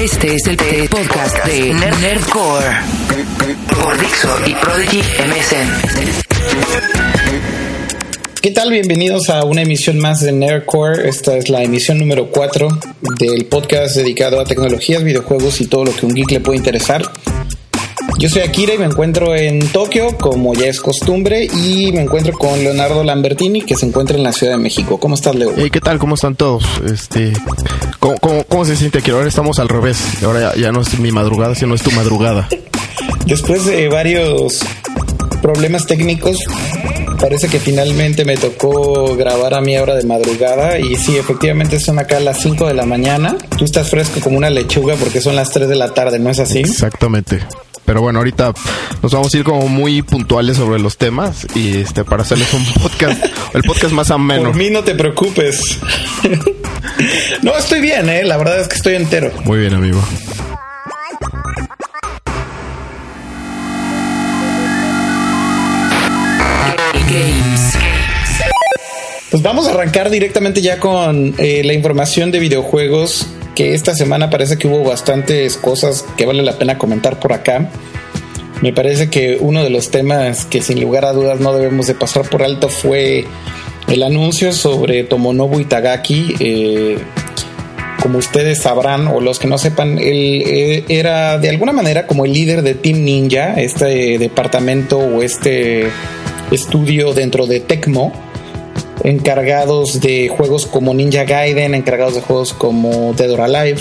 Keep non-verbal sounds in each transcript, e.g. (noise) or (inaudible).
Este es el podcast de Nerdcore por Dixo y Prodigy MSN. ¿Qué tal? Bienvenidos a una emisión más de Nerdcore. Esta es la emisión número 4 del podcast dedicado a tecnologías, videojuegos y todo lo que un geek le puede interesar. Yo soy Akira y me encuentro en Tokio, como ya es costumbre, y me encuentro con Leonardo Lambertini, que se encuentra en la Ciudad de México. ¿Cómo estás, Leo? ¿Qué tal? ¿Cómo están todos? Este, ¿cómo, se siente aquí? Ahora estamos al revés. Ahora ya, no es mi madrugada, sino es tu madrugada. (laughs) Después de varios problemas técnicos, parece que finalmente me tocó grabar a mi hora de madrugada y sí, efectivamente son acá las 5 de la mañana. Tú estás fresco como una lechuga porque son las 3 de la tarde, ¿no es así? Exactamente. Pero bueno, ahorita nos vamos a ir como muy puntuales sobre los temas y este para hacerles un (laughs) podcast, el podcast más ameno. Por mí no te preocupes. (laughs) no, estoy bien, eh, la verdad es que estoy entero. Muy bien, amigo. Pues vamos a arrancar directamente ya con eh, la información de videojuegos que esta semana parece que hubo bastantes cosas que vale la pena comentar por acá. Me parece que uno de los temas que sin lugar a dudas no debemos de pasar por alto fue el anuncio sobre Tomonobu Itagaki. Eh, como ustedes sabrán o los que no sepan, él eh, era de alguna manera como el líder de Team Ninja, este departamento o este estudio dentro de Tecmo encargados de juegos como Ninja Gaiden, encargados de juegos como Dead or Alive.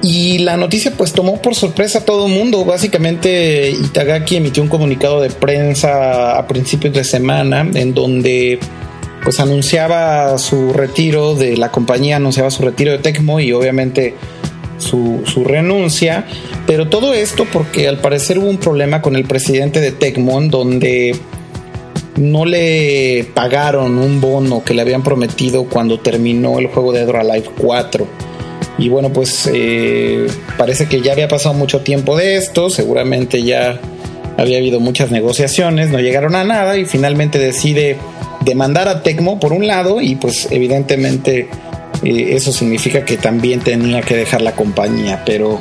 Y la noticia pues tomó por sorpresa a todo el mundo. Básicamente Itagaki emitió un comunicado de prensa a principios de semana en donde pues anunciaba su retiro de la compañía, anunciaba su retiro de Tecmo y obviamente su, su, renuncia. Pero todo esto porque al parecer hubo un problema con el presidente de Tecmo donde no le pagaron un bono que le habían prometido cuando terminó el juego de Dead Life 4. Y bueno, pues eh, parece que ya había pasado mucho tiempo de esto, seguramente ya había habido muchas negociaciones, no llegaron a nada y finalmente decide demandar a Tecmo por un lado y pues evidentemente eh, eso significa que también tenía que dejar la compañía, pero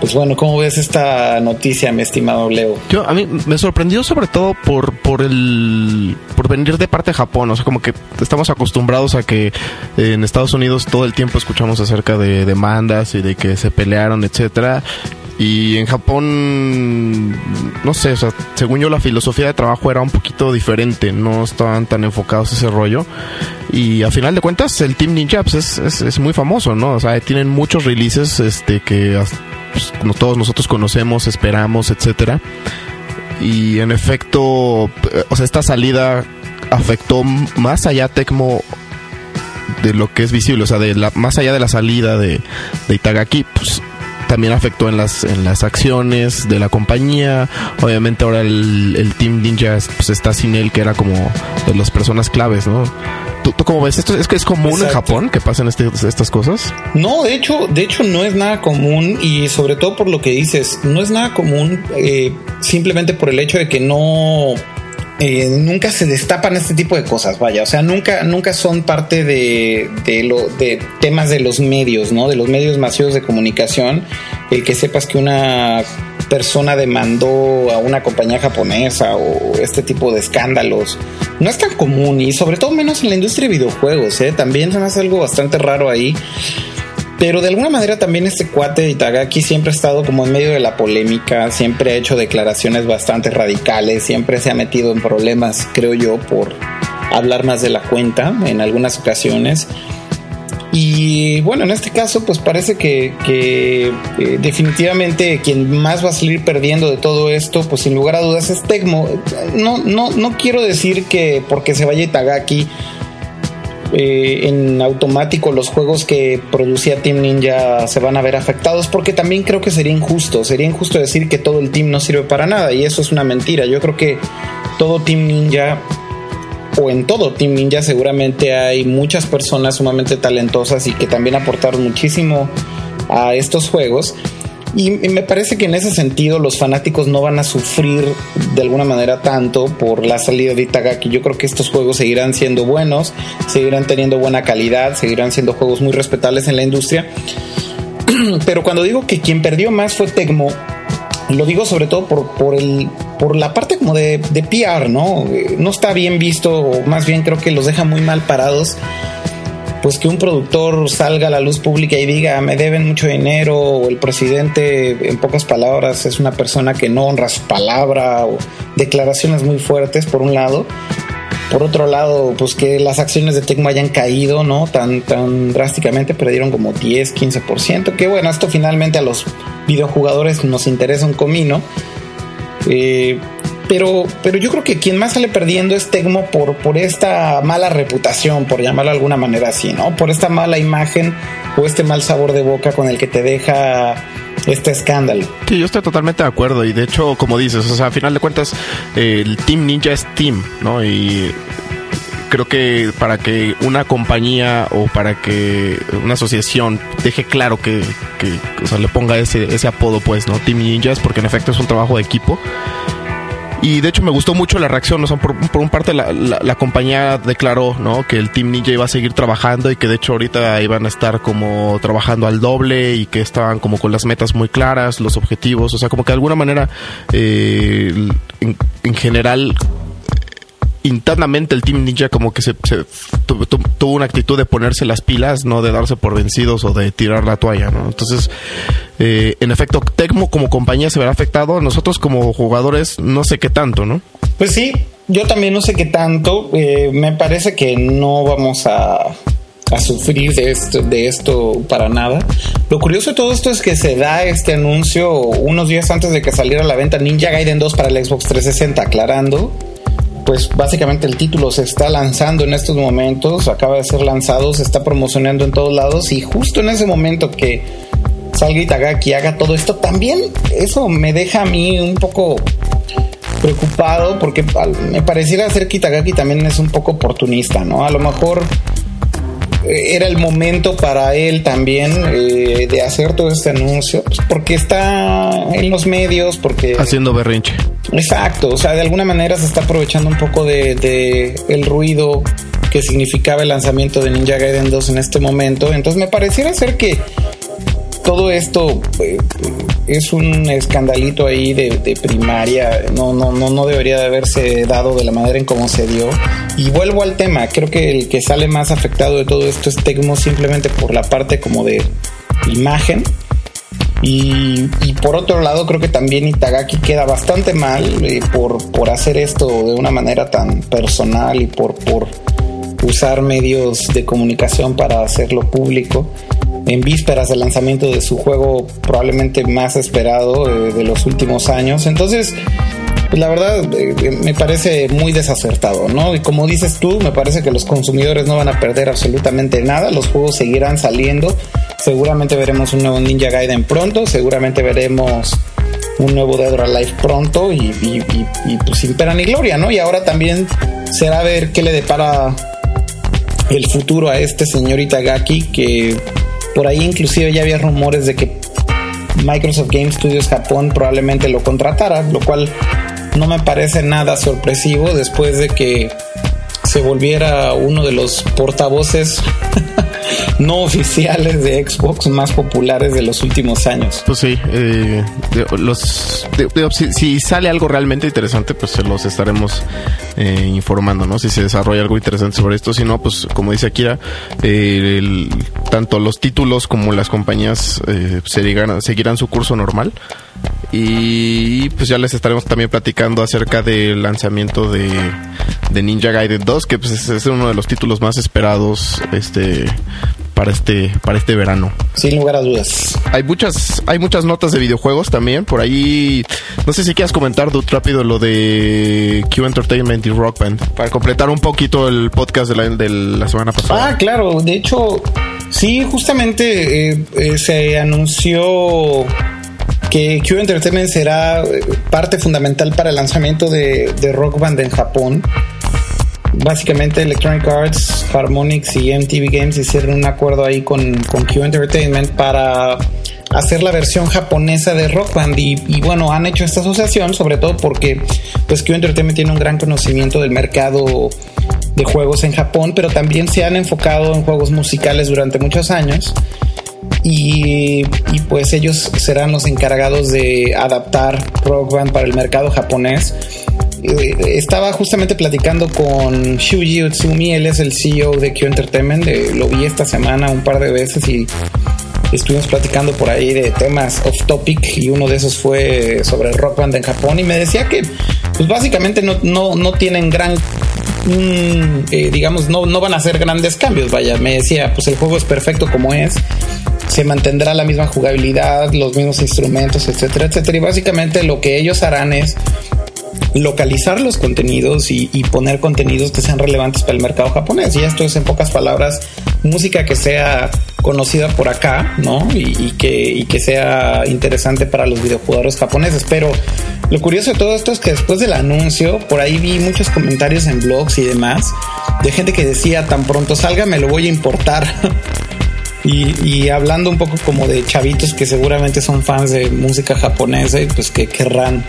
pues bueno, ¿cómo ves esta noticia, mi estimado Leo? Yo, a mí me sorprendió sobre todo por, por el, por venir de parte de Japón. O sea, como que estamos acostumbrados a que en Estados Unidos todo el tiempo escuchamos acerca de demandas y de que se pelearon, etcétera. Y en Japón, no sé, o sea, según yo la filosofía de trabajo era un poquito diferente, no estaban tan enfocados ese rollo. Y a final de cuentas, el Team Ninja pues, es, es, es, muy famoso, ¿no? O sea, tienen muchos releases este, que pues, todos nosotros conocemos, esperamos, etcétera. Y en efecto, o sea, esta salida afectó más allá Tecmo de lo que es visible, o sea, de la, más allá de la salida de, de Itagaki, pues también afectó en las en las acciones de la compañía. Obviamente ahora el, el Team Ninja pues está sin él, que era como de las personas claves, ¿no? ¿Tú, cómo ves? ¿Esto es que es común en Japón que pasen este, estas cosas? No, de hecho, de hecho no es nada común y sobre todo por lo que dices, no es nada común eh, simplemente por el hecho de que no eh, nunca se destapan este tipo de cosas, vaya, o sea, nunca, nunca son parte de, de, temas de los medios, ¿no? De los medios masivos de comunicación, el que sepas que una persona demandó a una compañía japonesa o este tipo de escándalos. No es tan común y sobre todo menos en la industria de videojuegos, ¿eh? También se hace algo bastante raro ahí. Pero de alguna manera también este cuate Itagaki siempre ha estado como en medio de la polémica, siempre ha hecho declaraciones bastante radicales, siempre se ha metido en problemas, creo yo, por hablar más de la cuenta en algunas ocasiones. Y bueno, en este caso, pues parece que, eh, definitivamente quien más va a salir perdiendo de todo esto, pues sin lugar a dudas es Tecmo. No, no, no quiero decir que porque se vaya Itagaki eh, en automático los juegos que producía Team Ninja se van a ver afectados, porque también creo que sería injusto. Sería injusto decir que todo el team no sirve para nada, y eso es una mentira. Yo creo que todo Team Ninja o en todo Team Ninja seguramente hay muchas personas sumamente talentosas y que también aportaron muchísimo a estos juegos. Y me parece que en ese sentido los fanáticos no van a sufrir de alguna manera tanto por la salida de Itagaki. Yo creo que estos juegos seguirán siendo buenos, seguirán teniendo buena calidad, seguirán siendo juegos muy respetables en la industria. (clears throat) pero cuando digo que quien perdió más fue Tecmo, lo digo sobre todo por, por, el, por la parte como de, de PR, ¿no? No está bien visto, o más bien creo que los deja muy mal parados pues que un productor salga a la luz pública y diga me deben mucho dinero o el presidente en pocas palabras es una persona que no honra su palabra o declaraciones muy fuertes por un lado por otro lado, pues que las acciones de Tecmo hayan caído, ¿no? Tan, tan drásticamente, perdieron como 10, 15%. Que bueno, esto finalmente a los videojugadores nos interesa un comino. Eh, pero, pero yo creo que quien más sale perdiendo es Tecmo por, por esta mala reputación, por llamarlo de alguna manera así, ¿no? Por esta mala imagen o este mal sabor de boca con el que te deja este escándalo. Sí, yo estoy totalmente de acuerdo y de hecho, como dices, o sea, a final de cuentas, el Team Ninja es Team, ¿no? Y creo que para que una compañía o para que una asociación deje claro que, que o sea, le ponga ese, ese apodo, pues, ¿no? Team Ninja es porque en efecto es un trabajo de equipo. Y de hecho me gustó mucho la reacción, o sea, por, por un parte la, la, compañía declaró, ¿no? Que el Team Ninja iba a seguir trabajando y que de hecho ahorita iban a estar como trabajando al doble y que estaban como con las metas muy claras, los objetivos, o sea, como que de alguna manera eh, en, en general internamente el Team Ninja como que se, tuvo una actitud de ponerse las pilas, no de darse por vencidos o de tirar la toalla, ¿no? Entonces, eh, en efecto, Tecmo como compañía se verá afectado, nosotros como jugadores no sé qué tanto, ¿no? Pues sí, yo también no sé qué tanto, eh, me parece que no vamos a, a sufrir de esto, de esto para nada. Lo curioso de todo esto es que se da este anuncio unos días antes de que saliera a la venta Ninja Gaiden 2 para el Xbox 360, aclarando pues básicamente el título se está lanzando en estos momentos, acaba de ser lanzado, se está promocionando en todos lados y justo en ese momento que salga Itagaki y haga todo esto, también eso me deja a mí un poco preocupado porque me pareciera ser que Itagaki también es un poco oportunista, ¿no? A lo mejor eh, era el momento para él también eh, de hacer todo este anuncio, pues, porque está en los medios, porque... Haciendo berrinche. Exacto, o sea, de alguna manera se está aprovechando un poco de, el ruido que significaba el lanzamiento de Ninja Gaiden 2 en este momento. Entonces me pareciera ser que todo esto eh, es un escandalito ahí de, primaria. No, no, no, no debería de haberse dado de la manera en cómo se dio. Y vuelvo al tema. Creo que el que sale más afectado de todo esto es Tecmo simplemente por la parte como de imagen y, por otro lado, creo que también Itagaki queda bastante mal eh, por, por hacer esto de una manera tan personal y por, por usar medios de comunicación para hacerlo público en vísperas del lanzamiento de su juego probablemente más esperado eh, de los últimos años. Entonces, pues la verdad eh, me parece muy desacertado, ¿no? Y como dices tú, me parece que los consumidores no van a perder absolutamente nada, los juegos seguirán saliendo, seguramente veremos un nuevo Ninja Gaiden pronto, seguramente veremos un nuevo Dead or Alive pronto y, pues sin pena ni gloria, ¿no? Y ahora también será ver qué le depara el futuro a este señor Itagaki que por ahí inclusive ya había rumores de que Microsoft Game Studios Japón probablemente lo contratara, lo cual no me parece nada sorpresivo después de que se volviera uno de los portavoces (laughs) no oficiales de Xbox más populares de los últimos años. Pues sí, eh, los, si, sale algo realmente interesante, pues se los estaremos eh, informando, ¿no? Si se desarrolla algo interesante sobre esto, si no, pues como dice Akira, eh, tanto los títulos como las compañías seguirán, seguirán su curso normal. Y pues ya les estaremos también platicando acerca del lanzamiento de, de Ninja Gaiden 2, que pues es, uno de los títulos más esperados este para este para este verano. Sin lugar a dudas. Hay muchas hay muchas notas de videojuegos también por ahí. No sé si quieras comentar Dude, rápido lo de Q Entertainment y Rock Band para completar un poquito el podcast de la, de la semana pasada. Ah, claro. De hecho, sí, justamente eh, eh, se anunció que Q Entertainment será eh, parte fundamental para el lanzamiento de, Rock Band en Japón. Básicamente Electronic Arts, Harmonix y MTV Games hicieron un acuerdo ahí con, con Q Entertainment para hacer la versión japonesa de Rock Band y, bueno, han hecho esta asociación sobre todo porque pues Q Entertainment tiene un gran conocimiento del mercado de juegos en Japón, pero también se han enfocado en juegos musicales durante muchos años y, pues ellos serán los encargados de adaptar Rock Band para el mercado japonés. Eh, estaba justamente platicando con Shuji Utsumi, él es el CEO de Q Entertainment, eh, lo vi esta semana un par de veces y estuvimos platicando por ahí de temas off topic y uno de esos fue sobre rock band en Japón y me decía que pues básicamente no, no, no tienen gran eh, digamos no, no van a hacer grandes cambios vaya me decía pues el juego es perfecto como es se mantendrá la misma jugabilidad los mismos instrumentos etcétera etcétera y básicamente lo que ellos harán es localizar los contenidos y, poner contenidos que sean relevantes para el mercado japonés. Y esto es, en pocas palabras, música que sea conocida por acá, ¿no? Y, que, sea interesante para los videojugadores japoneses. Pero lo curioso de todo esto es que después del anuncio, por ahí vi muchos comentarios en blogs y demás de gente que decía, tan pronto salga me lo voy a importar. (laughs) y, hablando un poco como de chavitos que seguramente son fans de música japonesa pues que querrán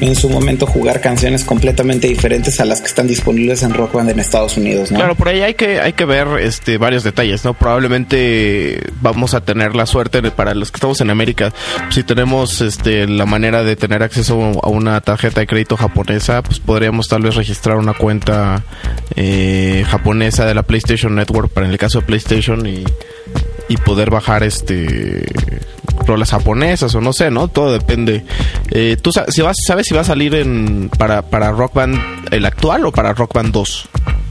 en su momento jugar canciones completamente diferentes a las que están disponibles en Rock Band en Estados Unidos, ¿no? Claro, por ahí hay que, hay que ver este, varios detalles, ¿no? Probablemente vamos a tener la suerte para los que estamos en América, si tenemos este, la manera de tener acceso a una tarjeta de crédito japonesa, pues podríamos tal vez registrar una cuenta eh, japonesa de la PlayStation Network para en el caso de PlayStation y y poder bajar este rolas japonesas o no sé, ¿no? Todo depende. Eh, ¿Tú si vas, sabes si va a salir en para, para Rock Band el actual o para Rock Band 2?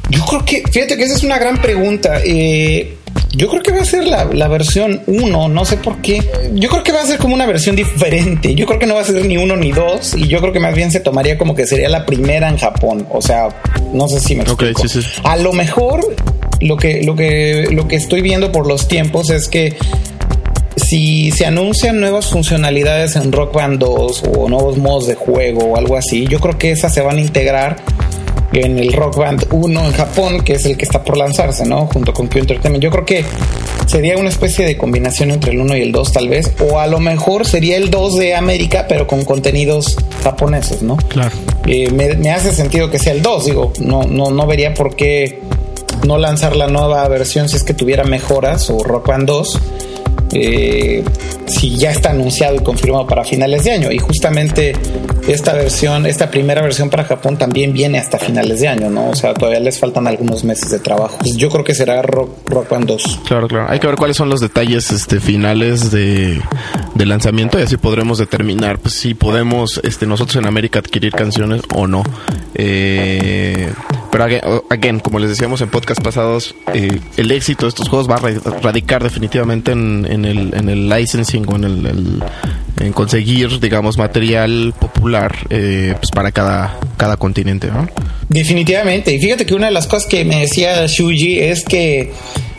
Yo creo que, fíjate que esa es una gran pregunta. Eh, yo creo que va a ser la, la, versión 1, no sé por qué. Yo creo que va a ser como una versión diferente. Yo creo que no va a ser ni uno ni dos. Y yo creo que más bien se tomaría como que sería la primera en Japón. O sea, no sé si me explico. A lo mejor lo que, lo que, lo que estoy viendo por los tiempos es que si se anuncian nuevas funcionalidades en Rock Band 2 o nuevos modos de juego o algo así, yo creo que esas se van a integrar en el Rock Band 1 en Japón, que es el que está por lanzarse, ¿no? Junto con Q Entertainment. Yo creo que sería una especie de combinación entre el 1 y el 2 tal vez, o a lo mejor sería el 2 de América, pero con contenidos japoneses, ¿no? Claro. Eh, me, me, hace sentido que sea el 2, digo, no, no, no vería por qué no lanzar la nueva versión si es que tuviera mejoras o Rock Band 2. Eh, si ya está anunciado y confirmado para finales de año. Y justamente esta versión, esta primera versión para Japón también viene hasta finales de año, ¿no? O sea, todavía les faltan algunos meses de trabajo. Pues yo creo que será Rock, Rock Band 2. Claro, claro. Hay que ver cuáles son los detalles este, finales de, de lanzamiento y así podremos determinar pues, si podemos este, nosotros en América adquirir canciones o no. Eh, pero, again, como les decíamos en podcast pasados, eh, el éxito de estos juegos va a radicar definitivamente en, el, en el licensing o en, el, en conseguir, digamos, material popular eh, pues para cada, cada continente. Definitivamente. Y fíjate que una de las cosas que me decía Shuji es que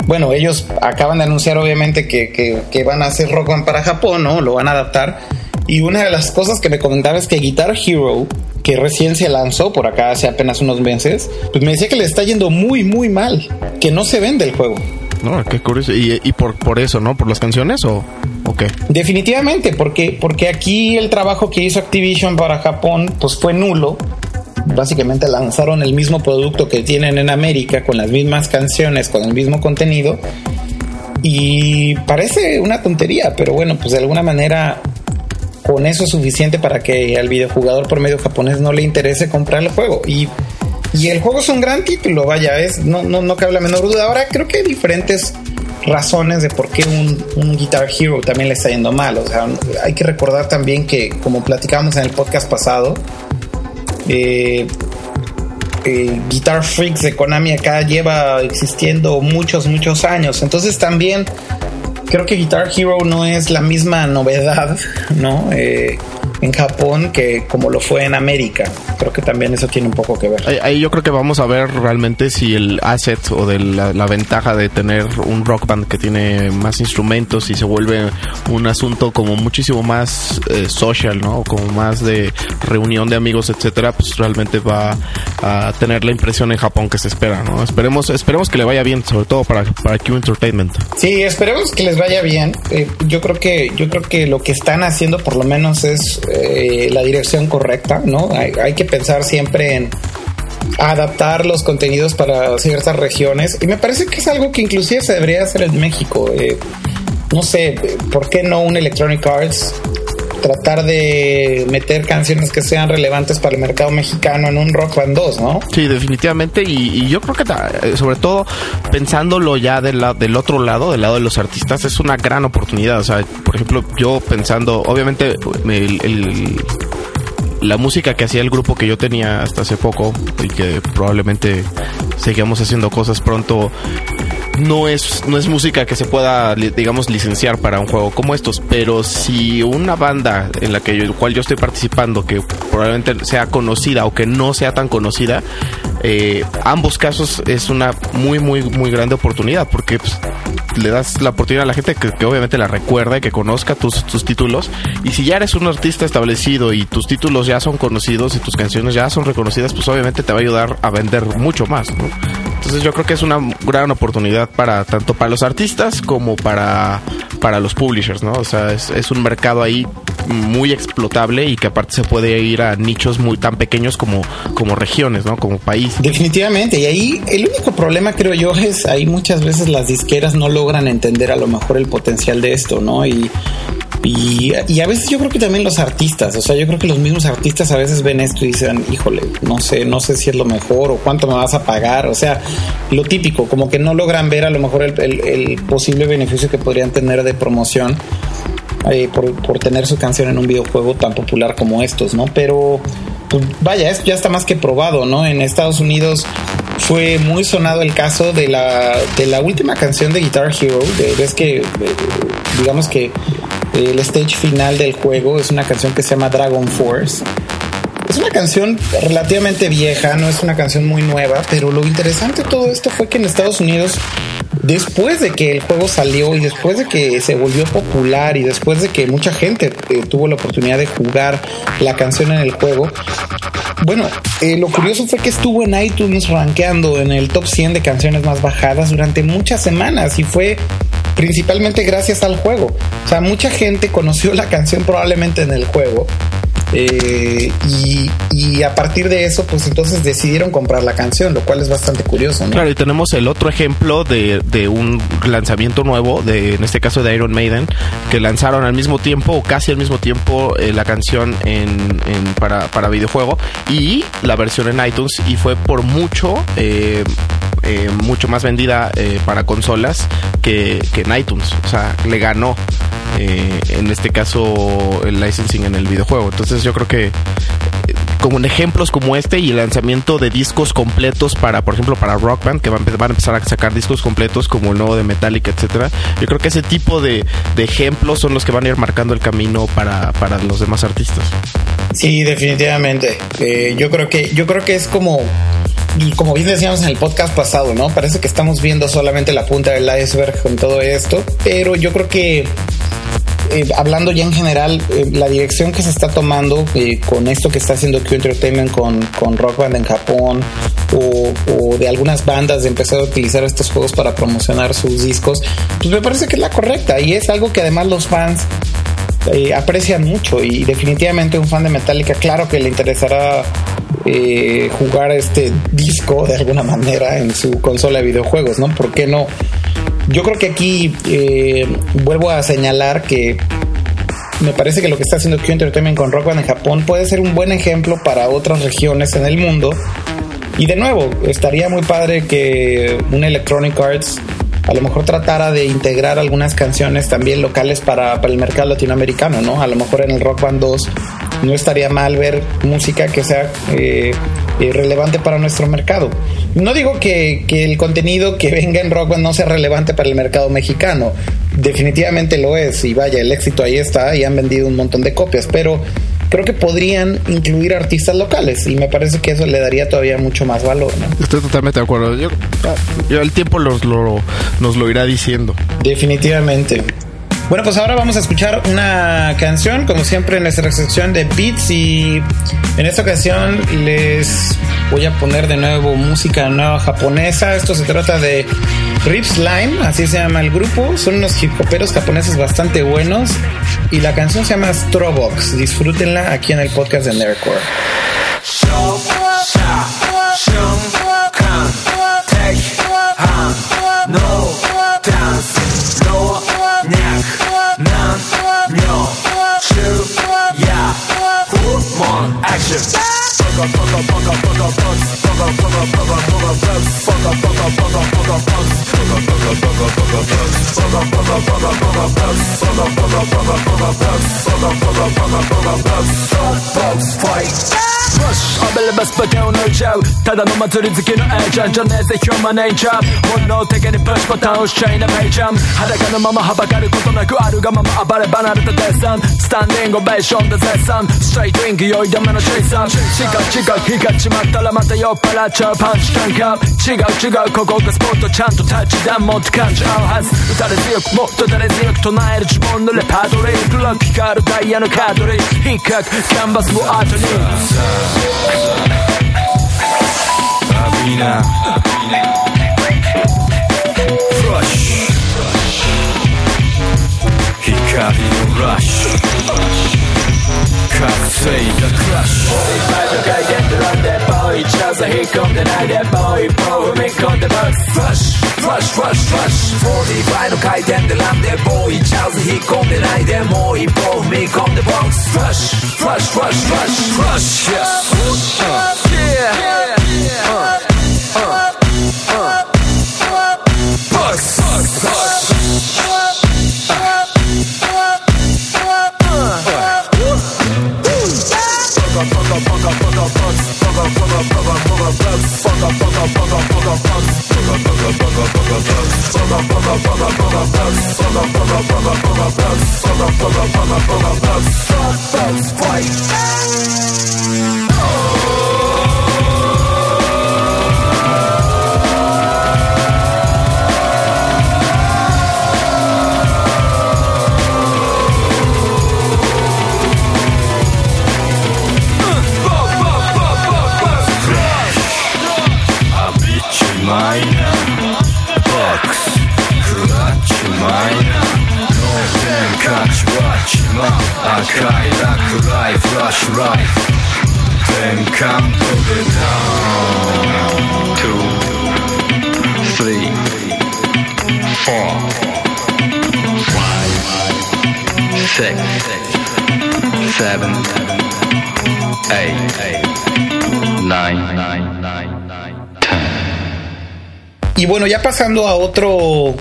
bueno, ellos acaban de anunciar obviamente que, que, que, van a hacer Rock Band para Japón, ¿no? Lo van a adaptar. Y una de las cosas que me comentaba es que Guitar Hero que recién se lanzó por acá hace apenas unos meses, pues me decía que le está yendo muy, muy mal, que no se vende el juego. No, qué curioso. ¿Y, por, por eso, no? ¿Por las canciones o, o qué? Definitivamente, porque, porque aquí el trabajo que hizo Activision para Japón, pues fue nulo. Básicamente lanzaron el mismo producto que tienen en América, con las mismas canciones, con el mismo contenido. Y parece una tontería, pero bueno, pues de alguna manera con eso es suficiente para que al videojugador por medio japonés no le interese comprar el juego. Y, y el juego es un gran título, vaya, es, no, no, no cabe la menor duda. Ahora creo que hay diferentes razones de por qué un, Guitar Hero también le está yendo mal. O sea, hay que recordar también que, como platicamos en el podcast pasado, eh, eh, Guitar Freaks de Konami acá lleva existiendo muchos, muchos años. Entonces también creo que Guitar Hero no es la misma novedad, ¿no? Eh, en Japón que como lo fue en América. Creo que también eso tiene un poco que ver. Ahí, yo creo que vamos a ver realmente si el asset o de la, ventaja de tener un rock band que tiene más instrumentos y se vuelve un asunto como muchísimo más eh, social, ¿no? Como más de reunión de amigos, etcétera, pues realmente va a tener la impresión en Japón que se espera, ¿no? Esperemos, esperemos que le vaya bien, sobre todo para, para Q Entertainment. Sí, esperemos que les vaya bien. Eh, yo creo que, yo creo que lo que están haciendo por lo menos es eh, la dirección correcta, ¿no? Hay, que pensar siempre en adaptar los contenidos para ciertas regiones y me parece que es algo que inclusive se debería hacer en México. Eh, no sé, ¿por qué no un Electronic Arts tratar de meter canciones que sean relevantes para el mercado mexicano en un Rock Band 2, ¿no? Sí, definitivamente. Y, yo creo que eh, sobre todo pensándolo ya del, otro lado, del lado de los artistas, es una gran oportunidad. O sea, por ejemplo, yo pensando, obviamente, la música que hacía el grupo que yo tenía hasta hace poco y que probablemente seguimos haciendo cosas pronto no es, no es música que se pueda, digamos, licenciar para un juego como estos. Pero si una banda en la que yo, cual yo estoy participando, que probablemente sea conocida o que no sea tan conocida, eh, ambos casos es una muy, muy, muy grande oportunidad porque pues, le das la oportunidad a la gente que, obviamente la recuerda y que conozca tus, tus títulos. Y si ya eres un artista establecido y tus títulos ya son conocidos y tus canciones ya son reconocidas, pues obviamente te va a ayudar a vender mucho más. Entonces yo creo que es una gran oportunidad para tanto para los artistas como para, para los publishers, ¿no? O sea, es, un mercado ahí muy explotable y que aparte se puede ir a nichos muy tan pequeños como, como regiones, ¿no? Como país. Definitivamente. Y ahí el único problema creo yo es ahí muchas veces las disqueras no logran entender a lo mejor el potencial de esto, ¿no? Y y, a veces yo creo que también los artistas, o sea, yo creo que los mismos artistas a veces ven esto y dicen, híjole, no sé, no sé si es lo mejor o cuánto me vas a pagar, o sea, lo típico, como que no logran ver a lo mejor el, posible beneficio que podrían tener de promoción eh, por, tener su canción en un videojuego tan popular como estos, ¿no? Pero, pues, vaya, ya está más que probado, ¿no? En Estados Unidos fue muy sonado el caso de la, de la última canción de Guitar Hero, de, es que, digamos que el stage final del juego es una canción que se llama Dragon Force. Es una canción relativamente vieja, no es una canción muy nueva, pero lo interesante de todo esto fue que en Estados Unidos, después de que el juego salió y después de que se volvió popular y después de que mucha gente eh, tuvo la oportunidad de jugar la canción en el juego, bueno, eh, lo curioso fue que estuvo en iTunes rankeando en el top 100 de canciones más bajadas durante muchas semanas y fue principalmente gracias al juego. O sea, mucha gente conoció la canción probablemente en el juego. Eh, y, a partir de eso, pues entonces decidieron comprar la canción, lo cual es bastante curioso. ¿no? Claro, y tenemos el otro ejemplo de, de, un lanzamiento nuevo, de, en este caso de Iron Maiden, que lanzaron al mismo tiempo o casi al mismo tiempo eh, la canción en, para, para, videojuego y la versión en iTunes y fue por mucho eh, eh, mucho más vendida eh, para consolas que, en iTunes. O sea, le ganó eh, en este caso el licensing en el videojuego. Entonces yo creo que como en ejemplos como este y el lanzamiento de discos completos para, por ejemplo, para Rock Band, que van, a empezar a sacar discos completos como el nuevo de Metallica, etcétera. Yo creo que ese tipo de, ejemplos son los que van a ir marcando el camino para, para los demás artistas. Sí, definitivamente. yo creo que yo creo que es como como bien decíamos en el podcast pasado, ¿no? Parece que estamos viendo solamente la punta del iceberg con todo esto, pero yo creo que eh, hablando ya en general, eh, la dirección que se está tomando eh, con esto que está haciendo Q Entertainment con, con Rock Band en Japón o, o, de algunas bandas de empezar a utilizar estos juegos para promocionar sus discos, pues me parece que es la correcta y es algo que además los fans aprecian mucho y definitivamente un fan de Metallica, claro que le interesará jugar este disco de alguna manera en su consola de videojuegos, ¿no? ¿Por qué no? Yo creo que aquí eh, vuelvo a señalar que me parece que lo que está haciendo Q Entertainment con Rock Band en Japón puede ser un buen ejemplo para otras regiones en el mundo. Y de nuevo, estaría muy padre que un Electronic Arts a lo mejor tratara de integrar algunas canciones también locales para, el mercado latinoamericano, ¿no? A lo mejor en el Rock Band 2 no estaría mal ver música que sea eh, eh, relevante para nuestro mercado. No digo que, que, el contenido que venga en Rock Band no sea relevante para el mercado mexicano, definitivamente lo es y vaya, el éxito ahí está y han vendido un montón de copias, pero creo que podrían incluir artistas locales y me parece que eso le daría todavía mucho más valor. Estoy totalmente de acuerdo. Yo, el tiempo nos lo irá diciendo. Definitivamente. Bueno, pues ahora vamos a escuchar una canción, como siempre en nuestra sección de beats y en esta ocasión les voy a poner de nuevo música nueva japonesa. Esto se trata de Rip Slime, así se llama el grupo. Son unos hip hoperos japoneses bastante buenos y la canción se llama Strobox. Disfrútenla aquí en el podcast de Nerdcore. shift. ただの祭り好きの A ちゃんじゃねえぜヒューマネイチャー本能的にプッシュボタン押しちゃいなメイちゃん裸のままはばかることなくあるがまま暴れ離れたデッサンスタンディングオベーションで絶賛ストレイトインク酔い止めのチェイサー違う日がちまったらまた酔っ払っちゃうパンチ感覚違う違うここがスポットちゃんとタッチダウンもって感じ合うはず打たれ強くもっと誰強く唱える自分のレパートリー黒く光るダイヤのカードリー引っかくキャンバスを後に Arena. Rush. Hikari no rush. Kasei the crush. 回転でランでボーイチャンス引っ込んでないでボーイボー踏み込んでボックスフラッシュフラッシュフラッシュ coffee, a crush. forty-five by the guy, get around that boy. Just here come the night, that boy. Bro, me, come the bug. Flush, flush, flush, flush. Forty-five by the guy, get around that boy. Just here come the night, that boy. Bro, me, come the bug. Flush, flush, flush, flush, flush. Yes. Uh, yeah. Uh, uh. uh. ラッ9 10 y bueno, ya pasando a otro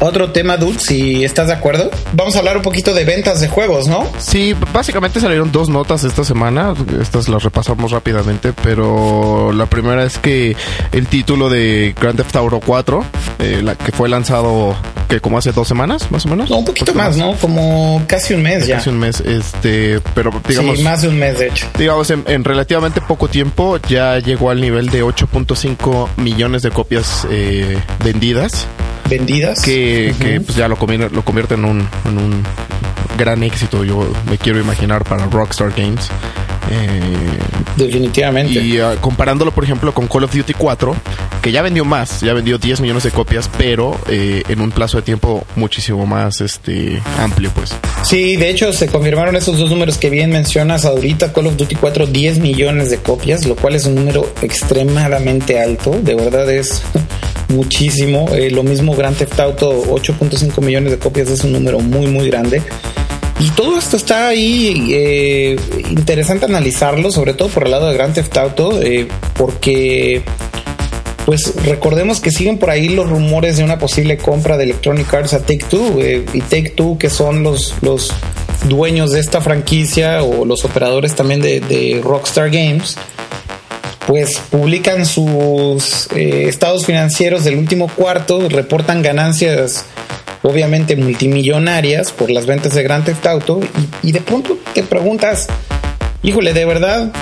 otro tema, dude, si estás de acuerdo. Vamos a hablar un poquito de ventas de juegos, ¿no? Sí, básicamente salieron dos notas esta semana. Estas las repasamos rápidamente, pero la primera es que el título de Grand Theft Auto 4, eh, la, que fue lanzado que como hace dos semanas, más o menos. No, un poquito más, ¿no? Como casi un mes ya. Casi un mes, este, pero digamos. Sí, más de un mes, de hecho. Digamos, en, en relativamente poco tiempo ya llegó al nivel de 8.5 millones de copias eh, vendidas. Vendidas. Que, que pues ya lo convierte, lo convierte en, un, en un gran éxito, yo me quiero imaginar, para Rockstar Games. Eh, Definitivamente. y uh, comparándolo, por ejemplo, con Call of Duty 4, que ya vendió más, ya vendió 10 millones de copias, pero eh, en un plazo de tiempo muchísimo más este amplio, pues. Sí, de hecho se confirmaron esos dos números que bien mencionas ahorita. Call of Duty 4, 10 millones de copias, lo cual es un número extremadamente alto. De verdad es (laughs) muchísimo. Eh, lo mismo Grand Theft Auto, 8.5 millones de copias es un número muy, muy grande. Y todo esto está ahí eh, interesante analizarlo, sobre todo por el lado de Grand Theft Auto, eh, porque pues recordemos que siguen por ahí los rumores de una posible compra de Electronic Arts a Take Two eh, y Take Two que son los, los dueños de esta franquicia o los operadores también de, Rockstar Games pues publican sus estados financieros del último cuarto, reportan ganancias obviamente multimillonarias por las ventas de Grand Theft Auto y, y de pronto te preguntas, híjole, ¿de verdad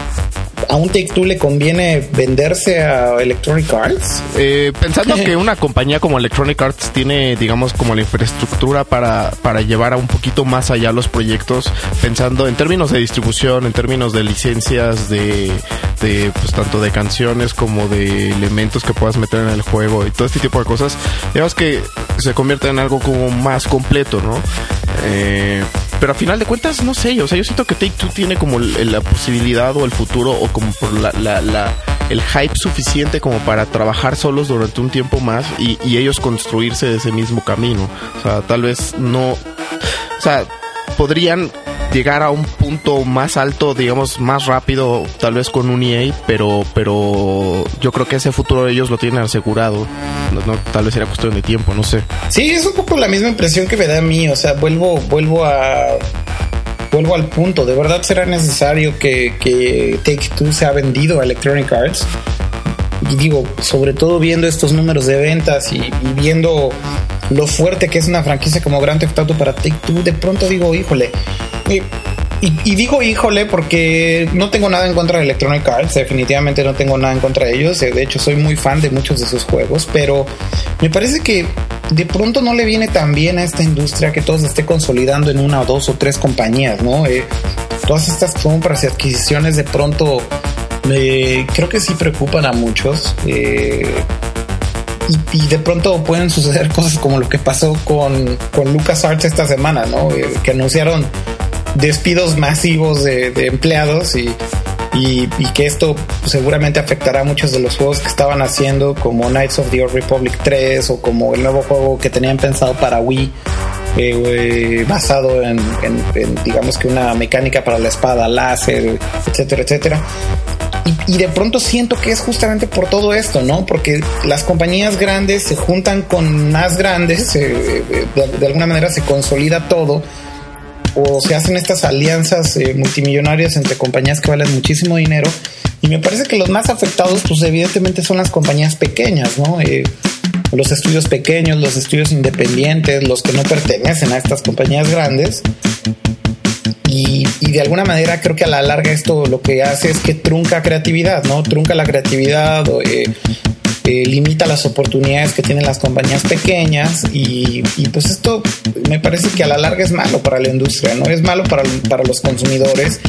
a un Take Two le conviene venderse a Electronic Arts? Eh, pensando (laughs) que una compañía como Electronic Arts tiene, digamos, como la infraestructura para, para llevar a un poquito más allá los proyectos, pensando en términos de distribución, en términos de licencias, de, de pues tanto de canciones como de elementos que puedas meter en el juego y todo este tipo de cosas, digamos que se convierte en algo como más completo, ¿no? Eh, pero a final de cuentas, no sé, o sea, yo siento que Take Two tiene como la posibilidad o el futuro o como por la, la- la- el hype suficiente como para trabajar solos durante un tiempo más y, y ellos construirse ese mismo camino. O sea, tal vez no, o sea, podrían llegar a un punto más alto, digamos, más rápido, tal vez con un EA, pero, pero yo creo que ese futuro ellos lo tienen asegurado. Tal vez era cuestión de tiempo, no sé. Sí, es un poco la misma impresión que me da a mí. O sea, vuelvo, vuelvo a. Vuelvo al punto. ¿De verdad será necesario que, Take Two sea vendido a Electronic Arts? Y digo, sobre todo viendo estos números de ventas y, y viendo lo fuerte que es una franquicia como Grand Theft Auto para Take Two, de pronto digo, híjole. Y, y, digo híjole porque no tengo nada en contra de Electronic Arts, definitivamente no tengo nada en contra de ellos, de hecho soy muy fan de muchos de sus juegos, pero me parece que de pronto no le viene tan bien a esta industria que todo se esté consolidando en una o dos o tres compañías, ¿no? Eh, todas estas compras y adquisiciones de pronto eh, creo que sí preocupan a muchos. Eh, y, de pronto pueden suceder (laughs) cosas como lo que pasó con, con LucasArts esta semana, ¿no? Eh, que anunciaron despidos masivos de, empleados y, y, que esto seguramente afectará a muchos de los juegos que estaban haciendo, como Knights of the Old Republic 3 o como el nuevo juego que tenían pensado para Wii. Eh, basado en, digamos que una mecánica para la espada láser, etcétera, etcétera. Y, de pronto siento que es justamente por todo esto, ¿no? Porque las compañías grandes se juntan con más grandes, (laughs) eh, de, alguna manera se consolida todo, o se hacen estas alianzas eh, multimillonarias entre compañías que valen muchísimo dinero. Y me parece que los más afectados, pues evidentemente son las compañías pequeñas, ¿no? Eh, los estudios pequeños, los estudios independientes, los que no pertenecen a estas compañías grandes. Y, de alguna manera creo que a la larga esto lo que hace es que trunca creatividad, ¿no? Trunca la creatividad, eh, eh, limita las oportunidades que tienen las compañías pequeñas y, y, pues esto me parece que a la larga es malo para la industria, ¿no? Es malo para, para los consumidores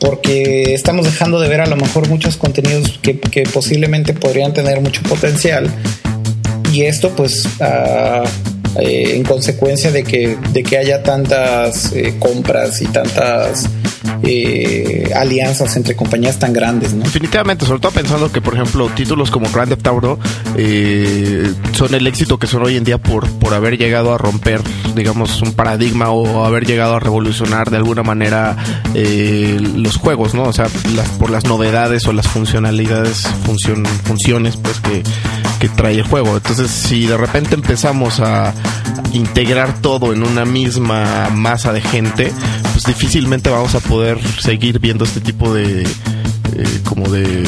porque estamos dejando de ver a lo mejor muchos contenidos que, que posiblemente podrían tener mucho potencial y esto pues... Uh, eh, en consecuencia de que, de que haya tantas eh, compras y tantas eh, alianzas entre compañías tan grandes. ¿no? Definitivamente, sobre todo pensando que, por ejemplo, títulos como Grand Theft Auto eh, son el éxito que son hoy en día por, por haber llegado a romper, digamos, un paradigma o haber llegado a revolucionar de alguna manera eh, los juegos, ¿no? O sea, las, por las novedades o las funcionalidades, funcion, funciones, pues que, que trae el juego. Entonces, si de repente empezamos a integrar todo en una misma masa de gente, pues difícilmente vamos a poder seguir viendo este tipo de eh, como de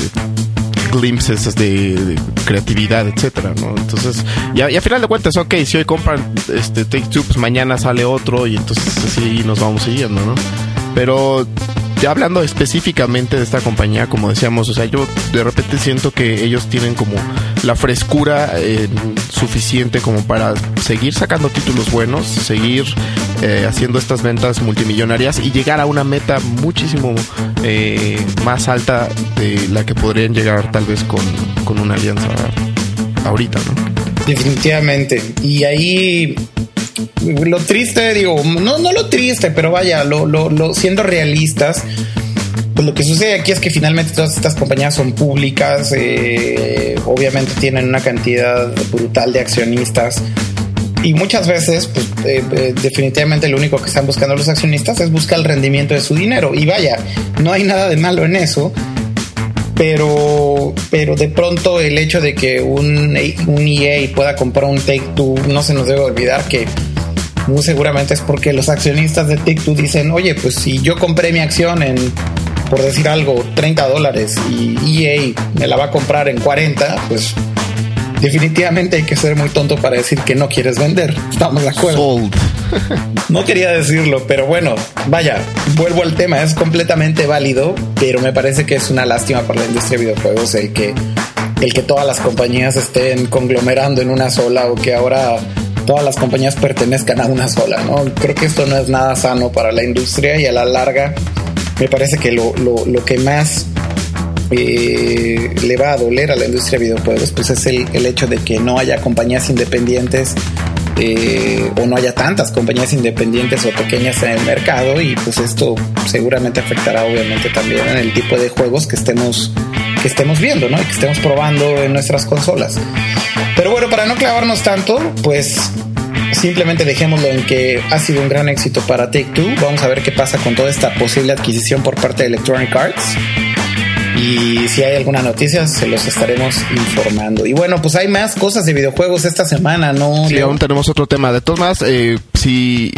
glimpses de, creatividad, etcétera, ¿no? Entonces, y a, y a, final de cuentas, ok, si hoy compran este Take Two, pues mañana sale otro y entonces así nos vamos siguiendo, ¿no? Pero ya hablando específicamente de esta compañía, como decíamos, o sea, yo de repente siento que ellos tienen como la frescura eh, suficiente como para seguir sacando títulos buenos, seguir eh, haciendo estas ventas multimillonarias y llegar a una meta muchísimo eh, más alta de la que podrían llegar tal vez con, con una alianza ahorita, ¿no? Definitivamente. Y ahí lo triste, digo, no, no lo triste, pero vaya, lo, lo, lo, siendo realistas, pues lo que sucede aquí es que finalmente todas estas compañías son públicas, eh, obviamente tienen una cantidad brutal de accionistas. Y muchas veces, pues eh, eh, definitivamente lo único que están buscando los accionistas es buscar el rendimiento de su dinero. Y vaya, no hay nada de malo en eso pero, pero de pronto el hecho de que un, un EA pueda comprar un Take Two, no se nos debe olvidar que muy seguramente es porque los accionistas de Take Two dicen, oye, pues si yo compré mi acción en, por decir algo, 30 dólares y EA me la va a comprar en 40, pues definitivamente hay que ser muy tonto para decir que no quieres vender. Estamos de acuerdo. Sold. (laughs) no quería decirlo, pero bueno, vaya, vuelvo al tema, es completamente válido, pero me parece que es una lástima para la industria de videojuegos el que el que todas las compañías estén conglomerando en una sola o que ahora todas las compañías pertenezcan a una sola, ¿no? Creo que esto no es nada sano para la industria y a la larga me parece que lo, lo, lo que más eh, le va a doler a la industria de videojuegos, pues es el, el hecho de que no haya compañías independientes eh, o no haya tantas compañías independientes o pequeñas en el mercado y pues esto seguramente afectará obviamente también en el tipo de juegos que estemos que estemos viendo, ¿no? Que estemos probando en nuestras consolas. Pero bueno, para no clavarnos tanto, pues simplemente dejémoslo en que ha sido un gran éxito para Take Two. Vamos a ver qué pasa con toda esta posible adquisición por parte de Electronic Arts. Y si hay alguna noticia, se los estaremos informando. Y bueno, pues hay más cosas de videojuegos esta semana, ¿no? Sí, aún tenemos otro tema. De todas maneras, eh, si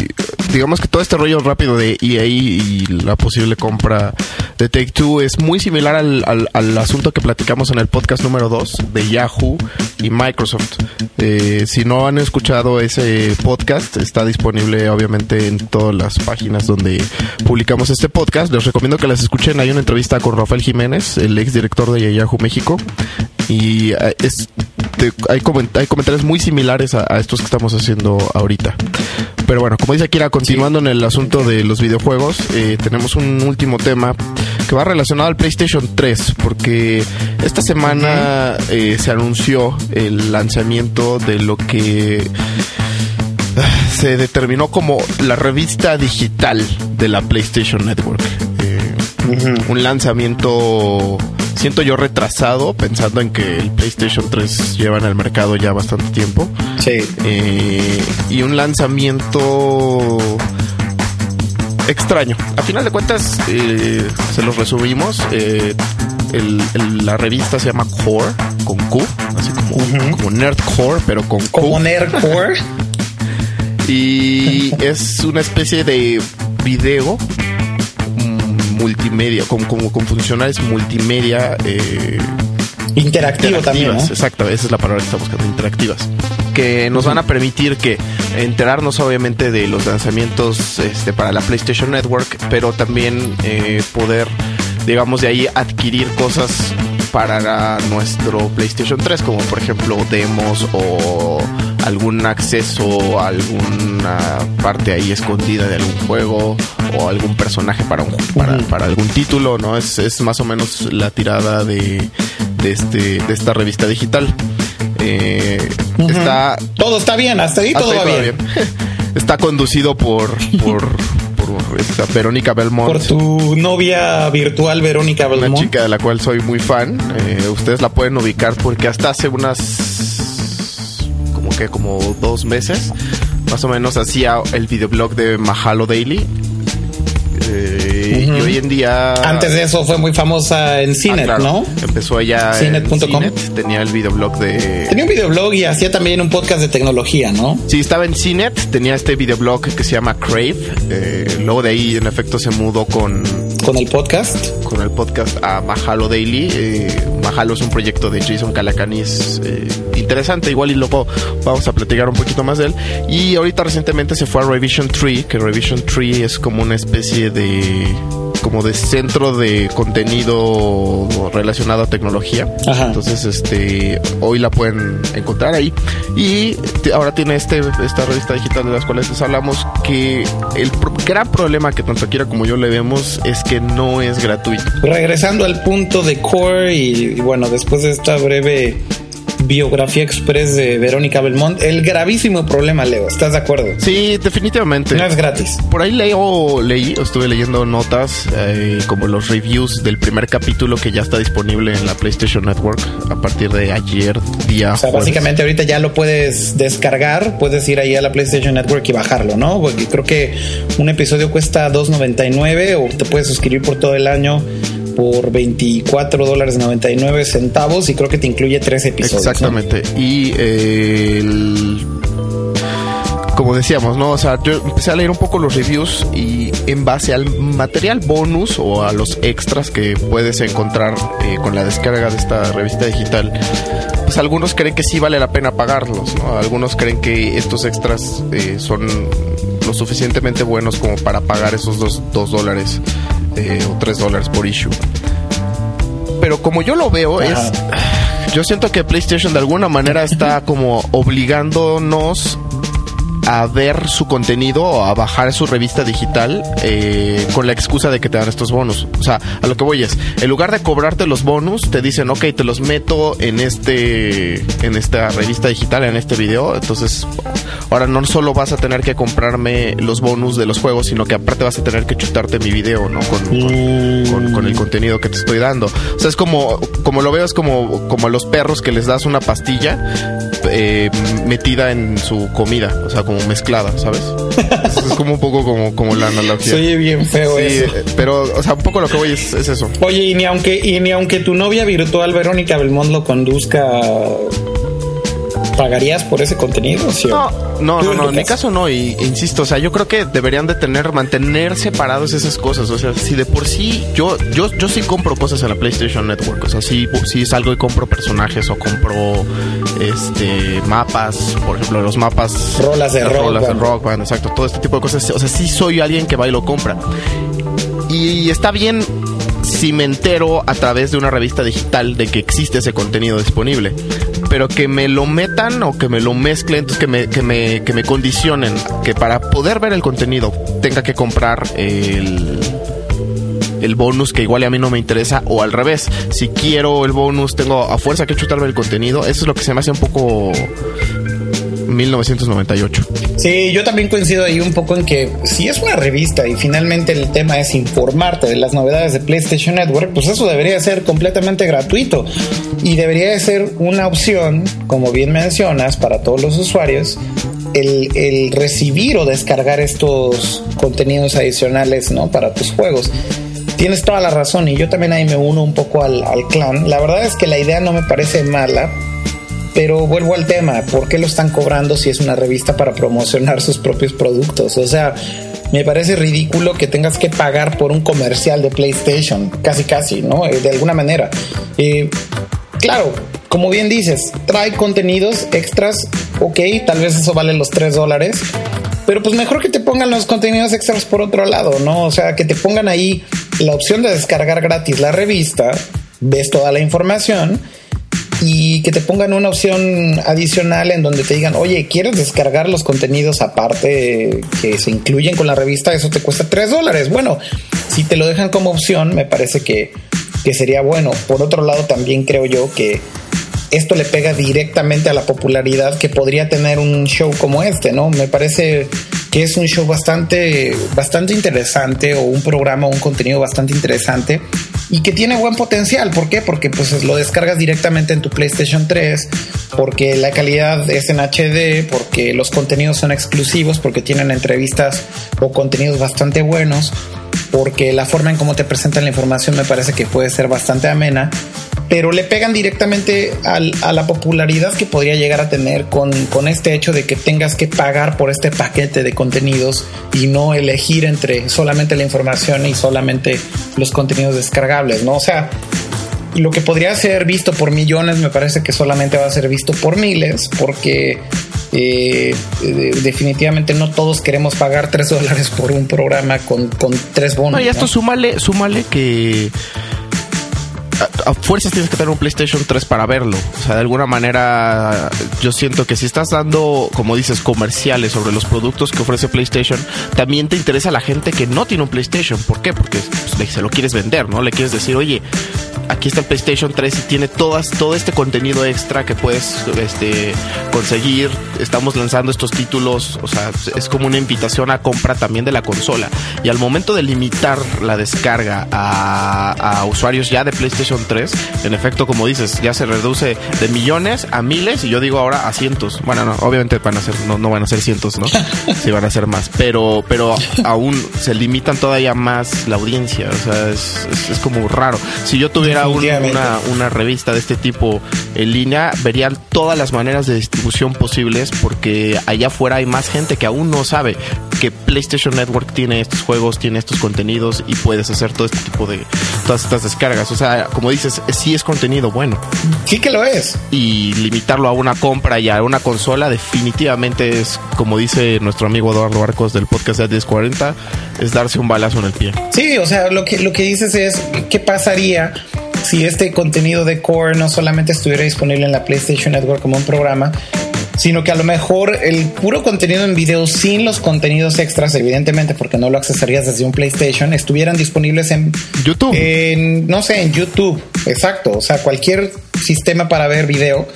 digamos que todo este rollo rápido de EA y la posible compra de Take Two es muy similar al, al- asunto que platicamos en el podcast número 2 de Yahoo y Microsoft. Eh, si no han escuchado ese podcast, está disponible obviamente en todas las páginas donde publicamos este podcast. Les recomiendo que las escuchen. Hay una entrevista con Rafael Jiménez, el ex director de Yahoo México. Y eh, es, te- hay, coment- hay comentarios muy similares a, a estos que estamos haciendo ahorita. Pero bueno, como dice Akira, continuando en el asunto de los videojuegos, eh, tenemos un último tema que va relacionado al PlayStation 3, porque esta semana eh, se anunció el lanzamiento de lo que ah, se determinó como la revista digital de la PlayStation Network. Eh, un lanzamiento, siento yo retrasado, pensando en que el PlayStation 3 lleva en el mercado ya bastante tiempo. Sí. Eh, y un lanzamiento extraño. A final de cuentas, eh, se los resumimos. eh, el- el- la revista se llama Core, con Q, así como, como Nerdcore, pero con Q. Como Nerdcore. (laughs) Y es una especie de video multimedia, con, como, con funcionales multimedia eh, Interactivo también. ¿no? Exacto, esa es la palabra que estamos buscando, interactivas. Que nos van a permitir que enterarnos obviamente de los lanzamientos este, para la PlayStation Network, pero también eh, poder, digamos, de ahí adquirir cosas para nuestro PlayStation 3, como por ejemplo demos o algún acceso a alguna parte ahí escondida de algún juego o algún personaje para, un, para, para algún título, ¿no? Es, es más o menos la tirada de, de, este, de esta revista digital. Eh, Está Todo está bien, hasta ahí todo hasta va ahí bien. (laughs) Está conducido por, por, (laughs) Verónica Belmont. Por tu novia virtual Verónica una Belmont. chica de la cual soy muy fan. Eh, ustedes la pueden ubicar porque hasta hace unas como que como dos meses más o menos hacía el videoblog de Mahalo Daily. Eh, Y hoy en día Antes de eso fue muy famosa en Ah, Cinet, claro. ¿no? Empezó ella Cinet.com. en Cinet, tenía el videoblog de Tenía un videoblog y hacía también un podcast de tecnología, ¿no? Sí, estaba en Cinet, tenía este videoblog que se llama Crave. eh, luego de ahí, en efecto, se mudó con, Con el podcast. con el podcast a Mahalo Daily. Eh, Mahalo es un proyecto de Jason Calacanis eh, interesante, igual y luego vamos a platicar un poquito más de él. Y ahorita recientemente se fue a Revision Tree, que Revision Tree es como una especie de como de centro de contenido relacionado a tecnología. Ajá. Entonces, este, hoy la pueden encontrar ahí. Y ahora tiene este, esta revista digital de las cuales les hablamos, que el pro- gran problema que tanto Akira como yo le vemos es que no es gratuito. Regresando al punto de Core y, y bueno, después de esta breve biografía express de Verónica Belmont, el gravísimo problema, Leo, ¿estás de acuerdo? Sí, definitivamente. No es gratis. Por ahí leo, leí, estuve leyendo notas eh, como los reviews del primer capítulo que ya está disponible en la PlayStation Network a partir de ayer, día O sea, jueves. básicamente ahorita ya lo puedes descargar, puedes ir ahí a la PlayStation Network y bajarlo, ¿no? Porque creo que un episodio cuesta 2.99 o te puedes suscribir por todo el año por 24 dólares 99 centavos y creo que te incluye tres episodios. Exactamente. Y eh, el- como decíamos, ¿no? O sea, yo empecé a leer un poco los reviews y en base al material bonus o a los extras que puedes encontrar eh, con la descarga de esta revista digital, pues algunos creen que sí vale la pena pagarlos, ¿no? Algunos creen que estos extras eh, son lo suficientemente buenos como para pagar esos dos, dos dólares eh, o tres dólares por issue. Pero como yo lo veo, es yo siento que PlayStation de alguna manera está como obligándonos a ver su contenido o a bajar su revista digital eh, con la excusa de que te dan estos bonus. O sea, a lo que voy es, en lugar de cobrarte los bonus, te dicen, ok, te los meto en este, en esta revista digital, en este video. Entonces, ahora no solo vas a tener que comprarme los bonus de los juegos, sino que aparte vas a tener que chutarte mi video, ¿no? Con el contenido que te estoy dando. O sea, es como, como lo veo, es como, como a los perros que les das una pastilla eh, metida en su comida, o sea, como mezclada, ¿sabes? es, es como un poco como, como la analogía. Oye bien feo Sí, eso. eh, pero, o sea, un poco lo que voy es, es eso. Oye, y ni aunque, y ni aunque tu novia virtual Verónica Belmont lo conduzca, ¿pagarías por ese contenido? ¿sí No, no, ¿Tú no, en no, en mi caso? no, y e insisto, o sea, yo creo que deberían de tener, mantener separados esas cosas, o sea, si de por sí, yo, yo, yo sí compro cosas en la PlayStation Network, o sea, sí, sí salgo y compro personajes o compro, este, mapas, por ejemplo, los mapas... Rolas de Rock rolas de. Rock Band, exacto, todo este tipo de cosas, o sea, sí soy alguien que va y lo compra. Y está bien si me entero a través de una revista digital de que existe ese contenido disponible. Pero que me lo metan o que me lo mezclen, entonces que me, que me, que me condicionen que para poder ver el contenido tenga que comprar el, el bonus que igual a mí no me interesa o al revés. Si quiero el bonus tengo a fuerza que chutarme el contenido. Eso es lo que se me hace un poco 1998. Sí, yo también coincido ahí un poco en que si es una revista y finalmente el tema es informarte de las novedades de PlayStation Network, pues eso debería ser completamente gratuito y debería de ser una opción, como bien mencionas, para todos los usuarios. El, el recibir o descargar estos contenidos adicionales ¿no? para tus juegos. Tienes toda la razón y yo también ahí me uno un poco al, al clan. La verdad es que la idea no me parece mala, pero vuelvo al tema, ¿por qué lo están cobrando si es una revista para promocionar sus propios productos? O sea, me parece ridículo que tengas que pagar por un comercial de PlayStation, casi casi, ¿no? Eh, De alguna manera. Eh, claro, como bien dices, trae contenidos extras, ok, tal vez eso vale los 3 dólares, pero pues mejor que te pongan los contenidos extras por otro lado, ¿no? O sea, que te pongan ahí la opción de descargar gratis la revista, ves toda la información y que te pongan una opción adicional en donde te digan, oye, ¿quieres descargar los contenidos aparte que se incluyen con la revista? Eso te cuesta 3 dólares. Bueno, si te lo dejan como opción, me parece que, que sería bueno. Por otro lado, también creo yo que esto le pega directamente a la popularidad que podría tener un show como este, ¿no? Me parece que es un show bastante, bastante interesante o un programa, un contenido bastante interesante y que tiene buen potencial. ¿Por qué? Porque pues lo descargas directamente en tu PlayStation 3, porque la calidad es en HD, porque los contenidos son exclusivos, porque tienen entrevistas o contenidos bastante buenos, porque la forma en cómo te presentan la información me parece que puede ser bastante amena pero le pegan directamente a la popularidad que podría llegar a tener con, con, este hecho de que tengas que pagar por este paquete de contenidos y no elegir entre solamente la información y solamente los contenidos descargables, ¿no? O sea, lo que podría ser visto por millones me parece que solamente va a ser visto por miles porque eh, definitivamente no todos queremos pagar 3 dólares por un programa con, con tres bonos. No, y esto ¿no? súmale, súmale que a, fuerzas tienes que tener un PlayStation 3 para verlo. O sea, de alguna manera yo siento que si estás dando, como dices, comerciales sobre los productos que ofrece PlayStation, también te interesa la gente que no tiene un PlayStation. ¿Por qué? Porque pues, se lo quieres vender, ¿no? Le quieres decir, oye, aquí está el PlayStation 3 y tiene todas, todo este contenido extra que puedes este, conseguir. Estamos lanzando estos títulos, o sea, es como una invitación a compra también de la consola. Y al momento de limitar la descarga a usuarios ya de PlayStation 3, en efecto, como dices, ya se reduce de millones a miles y yo digo ahora a cientos. Bueno, no, obviamente van a ser, no, no van a ser cientos, ¿no? (laughs) sí van a ser más, pero, pero aún se limitan todavía más la audiencia, o sea, es, es, es como raro. Si yo tuviera un, una, una revista de este tipo en línea, verían todas las maneras de distribución posibles porque allá afuera hay más gente que aún no sabe que PlayStation Network tiene estos juegos, tiene estos contenidos y puedes hacer todo este tipo de todas estas descargas. O sea, como dices, sí es contenido bueno. Sí que lo es. Y limitarlo a una compra y a una consola definitivamente es, como dice nuestro amigo Eduardo Arcos del podcast de 1040, es darse un balazo en el pie. Sí, o sea, lo que, lo que dices es, ¿qué pasaría? si este contenido de Core no solamente estuviera disponible en la PlayStation Network como un programa, sino que a lo mejor el puro contenido en video sin los contenidos extras, evidentemente porque no lo accesarías desde un PlayStation, estuvieran disponibles en YouTube. En, no sé, en YouTube, exacto, o sea, cualquier sistema para ver video.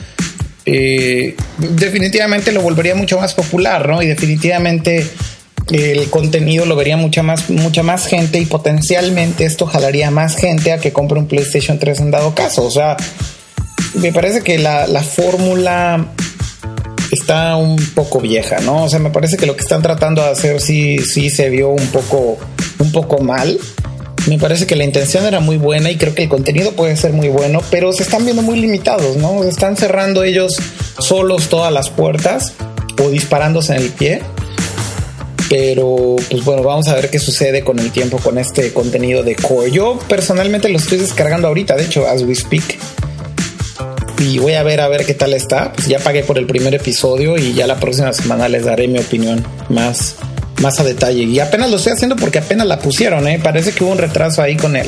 Eh, definitivamente lo volvería mucho más popular, ¿no? Y definitivamente el contenido lo vería mucha más, mucha más gente y potencialmente esto jalaría más gente a que compre un PlayStation 3 en dado caso. O sea, me parece que la, la fórmula está un poco vieja, ¿no? O sea, me parece que lo que están tratando de hacer sí, sí se vio un poco, un poco mal. Me parece que la intención era muy buena y creo que el contenido puede ser muy bueno, pero se están viendo muy limitados, ¿no? Están cerrando ellos solos todas las puertas o disparándose en el pie. Pero, pues bueno, vamos a ver qué sucede con el tiempo con este contenido de Core. Yo personalmente lo estoy descargando ahorita, de hecho, as we speak. Y voy a ver a ver qué tal está. Pues ya pagué por el primer episodio y ya la próxima semana les daré mi opinión más, más a detalle. Y apenas lo estoy haciendo porque apenas la pusieron, ¿eh? Parece que hubo un retraso ahí con el,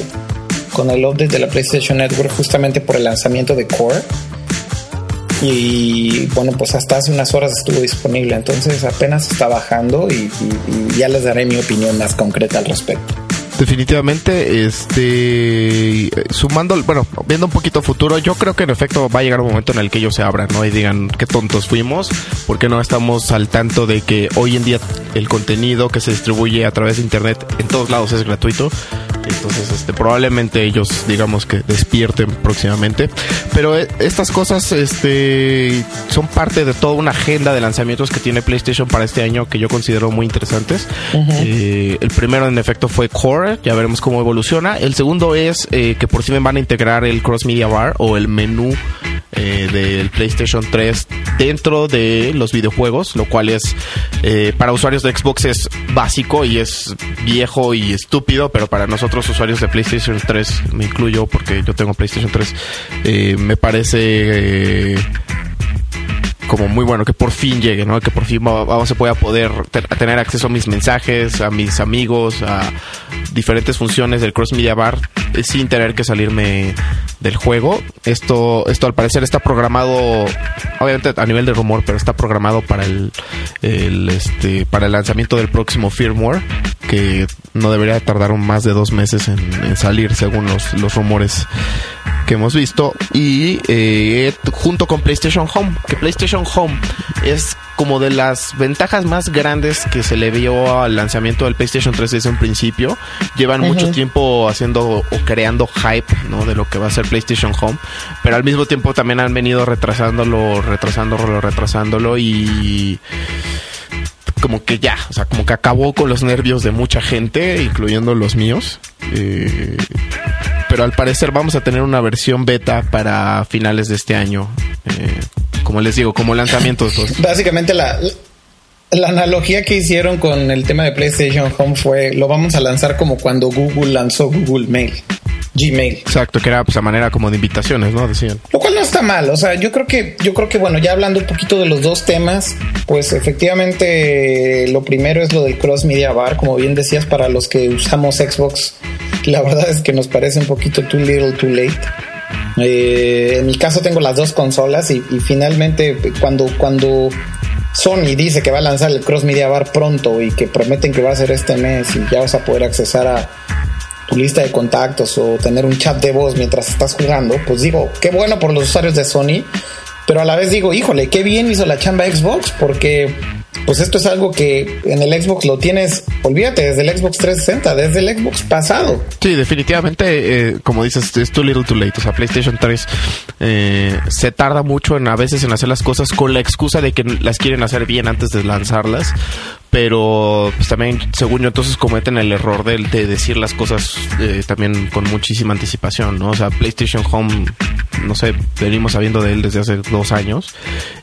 con el update de la PlayStation Network justamente por el lanzamiento de Core. Y bueno, pues hasta hace unas horas estuvo disponible, entonces apenas está bajando y, ya les daré mi opinión más concreta al respecto. Definitivamente, este, sumando, bueno, viendo un poquito futuro, yo creo que en efecto va a llegar un momento en el que ellos se abran, ¿no? Y digan qué tontos fuimos, porque no estamos al tanto de que hoy en día el contenido que se distribuye a través de internet en todos lados es gratuito. Entonces, este, probablemente ellos, digamos que despierten próximamente. Pero eh, estas cosas, este, son parte de toda una agenda de lanzamientos que tiene PlayStation para este año que yo considero muy interesantes. Eh, el primero, en efecto, fue Core. Ya veremos cómo evoluciona. El segundo es eh, que por fin van a integrar el Cross Media Bar o el menú eh, del PlayStation 3 dentro de los videojuegos, lo cual es eh, para usuarios de Xbox es básico y es viejo y estúpido, pero para nosotros usuarios de PlayStation 3, me incluyo porque yo tengo PlayStation 3, eh, me parece... como muy bueno que por fin llegue, ¿no? Que por fin va- vamos a poder tener acceso a mis mensajes, a mis amigos, a diferentes funciones del Cross Media Bar eh, sin tener que salirme del juego. Esto, esto al parecer está programado, obviamente a nivel de rumor, pero está programado para el, este, para el lanzamiento del próximo firmware, que no debería tardar más de dos meses en, en salir según los, los rumores que hemos visto y eh, junto con PlayStation Home que PlayStation Home es como de las ventajas más grandes que se le vio al lanzamiento del PlayStation 3 desde un principio llevan mucho tiempo haciendo o creando hype ¿no? de lo que va a ser PlayStation Home pero al mismo tiempo también han venido retrasándolo retrasándolo retrasándolo y como que ya, o sea, como que acabó con los nervios de mucha gente, incluyendo los míos. Eh, pero al parecer vamos a tener una versión beta para finales de este año. Eh, como les digo, como lanzamientos. pues. (laughs) Básicamente la, la analogía que hicieron con el tema de PlayStation Home fue lo vamos a lanzar como cuando Google lanzó Google Mail, Gmail. Exacto, que era pues a manera como de invitaciones, ¿no? Decían. Lo cual no está mal, o sea, yo creo que, yo creo que bueno, ya hablando un poquito de los dos temas, pues efectivamente lo primero es lo del Cross Media Bar, como bien decías, para los que usamos Xbox, la (laughs) verdad es que nos parece un poquito too little, too late. Eh, en mi caso tengo las dos consolas y, finalmente cuando, cuando Sony dice que va a lanzar el Cross Media Bar pronto y que prometen que va a ser este mes y ya vas a poder accesar a tu lista de contactos o tener un chat de voz mientras estás jugando, pues digo, qué bueno por los usuarios de Sony, pero a la vez digo, híjole, qué bien hizo la chamba Xbox porque pues esto es algo que en el Xbox lo tienes, olvídate, desde el Xbox 360, desde el Xbox pasado. Sí, definitivamente, eh, como dices, es too little too late. O sea, PlayStation 3 eh, se tarda mucho en a veces en hacer las cosas con la excusa de que las quieren hacer bien antes de lanzarlas. Pero pues, también, según yo, entonces cometen el error de, de decir las cosas eh, también con muchísima anticipación, ¿no? O sea, PlayStation Home, no sé, venimos sabiendo de él desde hace dos años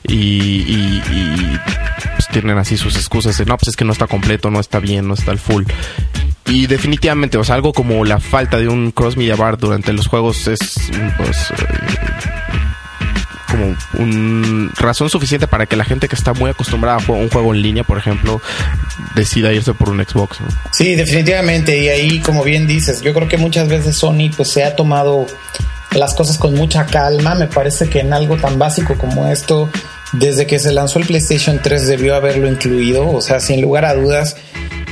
y, y- y, pues, tienen así sus excusas de no, pues es que no está completo, no está bien, no está al full. Y definitivamente, o sea, algo como la falta de un cross media bar durante los juegos es pues eh, como un razón suficiente para que la gente que está muy acostumbrada a un juego en línea, por ejemplo, decida irse por un Xbox. Sí, definitivamente. Y ahí, como bien dices, yo creo que muchas veces Sony pues se ha tomado las cosas con mucha calma. Me parece que en algo tan básico como esto, desde que se lanzó el PlayStation 3 debió haberlo incluido. O sea, sin lugar a dudas,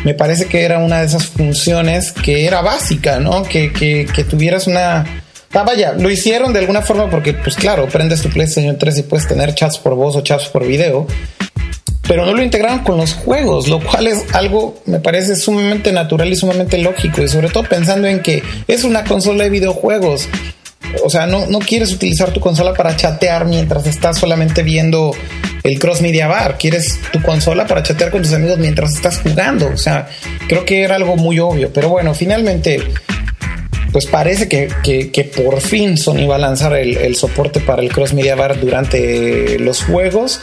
me parece que era una de esas funciones que era básica, ¿no? Que, que tuvieras una... Ah, vaya, lo hicieron de alguna forma porque, pues claro, prendes tu PlayStation 3 y puedes tener chats por voz o chats por video pero no lo integraron con los juegos, lo cual es algo, me parece sumamente natural y sumamente lógico, y sobre todo pensando en que es una consola de videojuegos. O sea, no, no quieres utilizar tu consola para chatear mientras estás solamente viendo el Cross Media Bar, quieres tu consola para chatear con tus amigos mientras estás jugando. O sea, creo que era algo muy obvio. Pero bueno, finalmente, pues parece que, que, por fin Sony va a lanzar el, el soporte para el Cross Media Bar durante los juegos.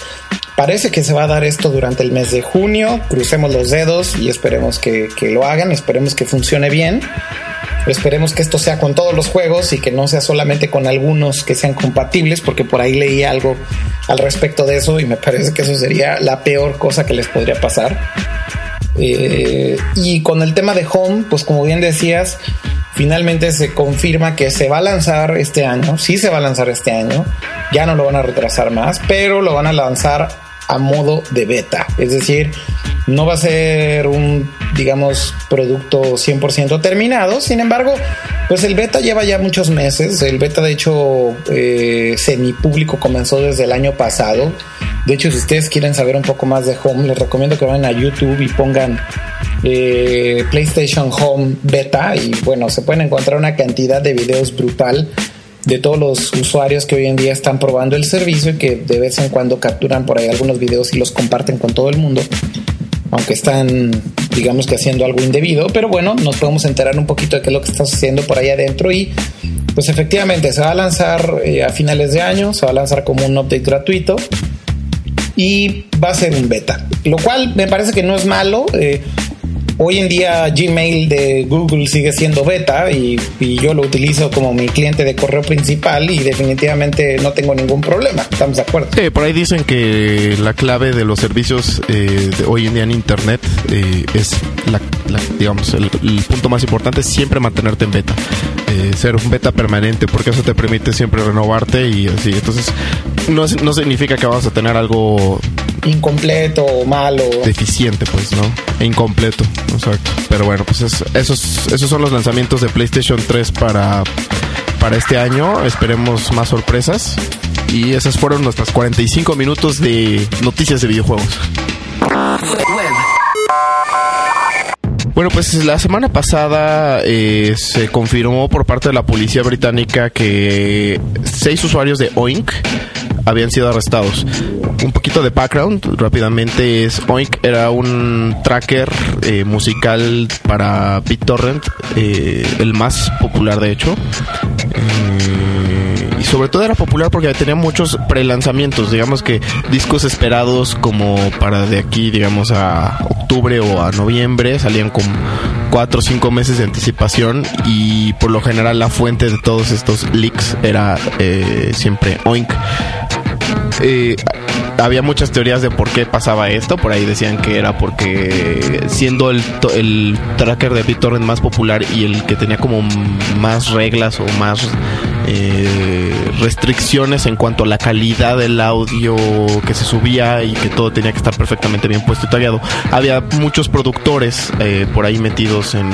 Parece que se va a dar esto durante el mes de junio. Crucemos los dedos y esperemos que, que lo hagan. Esperemos que funcione bien. Esperemos que esto sea con todos los juegos y que no sea solamente con algunos que sean compatibles, porque por ahí leí algo al respecto de eso y me parece que eso sería la peor cosa que les podría pasar. Eh, y con el tema de Home, pues como bien decías, finalmente se confirma que se va a lanzar este año, sí se va a lanzar este año, ya no lo van a retrasar más, pero lo van a lanzar a modo de beta, es decir, no va a ser un, digamos, producto 100% terminado. Sin embargo, pues el beta lleva ya muchos meses. El beta, de hecho, eh, semipúblico comenzó desde el año pasado. De hecho, si ustedes quieren saber un poco más de Home, les recomiendo que vayan a YouTube y pongan eh, PlayStation Home Beta. Y bueno, se pueden encontrar una cantidad de videos brutal de todos los usuarios que hoy en día están probando el servicio y que de vez en cuando capturan por ahí algunos videos y los comparten con todo el mundo aunque están, digamos que haciendo algo indebido, pero bueno, nos podemos enterar un poquito de qué es lo que está sucediendo por ahí adentro y pues efectivamente se va a lanzar eh, a finales de año, se va a lanzar como un update gratuito y va a ser un beta, lo cual me parece que no es malo. Eh, Hoy en día Gmail de Google sigue siendo beta y, yo lo utilizo como mi cliente de correo principal y definitivamente no tengo ningún problema. ¿Estamos de acuerdo? Sí, por ahí dicen que la clave de los servicios eh, de hoy en día en Internet eh, es, la, la, digamos, el, punto más importante siempre mantenerte en beta. Eh, ser un beta permanente porque eso te permite siempre renovarte y así. Entonces, no, no significa que vas a tener algo incompleto o malo. Deficiente, pues, ¿no? E incompleto, exacto. Pero bueno, pues es, esos, esos son los lanzamientos de PlayStation 3 para, para este año. Esperemos más sorpresas. Y esas fueron nuestras 45 minutos de noticias de videojuegos. Bueno, pues la semana pasada eh, se confirmó por parte de la policía británica que seis usuarios de Oink habían sido arrestados. Un poquito de background rápidamente es Oink era un tracker eh, musical para BitTorrent, eh, el más popular de hecho. Eh, y sobre todo era popular porque tenía muchos prelanzamientos, digamos que discos esperados como para de aquí, digamos a octubre o a noviembre, salían con cuatro o cinco meses de anticipación y por lo general la fuente de todos estos leaks era eh, siempre Oink. Eh, había muchas teorías de por qué pasaba esto. Por ahí decían que era porque siendo el, el tracker de BitTorrent más popular y el que tenía como más reglas o más eh, restricciones en cuanto a la calidad del audio que se subía y que todo tenía que estar perfectamente bien puesto y tallado. Había muchos productores eh, por ahí metidos en,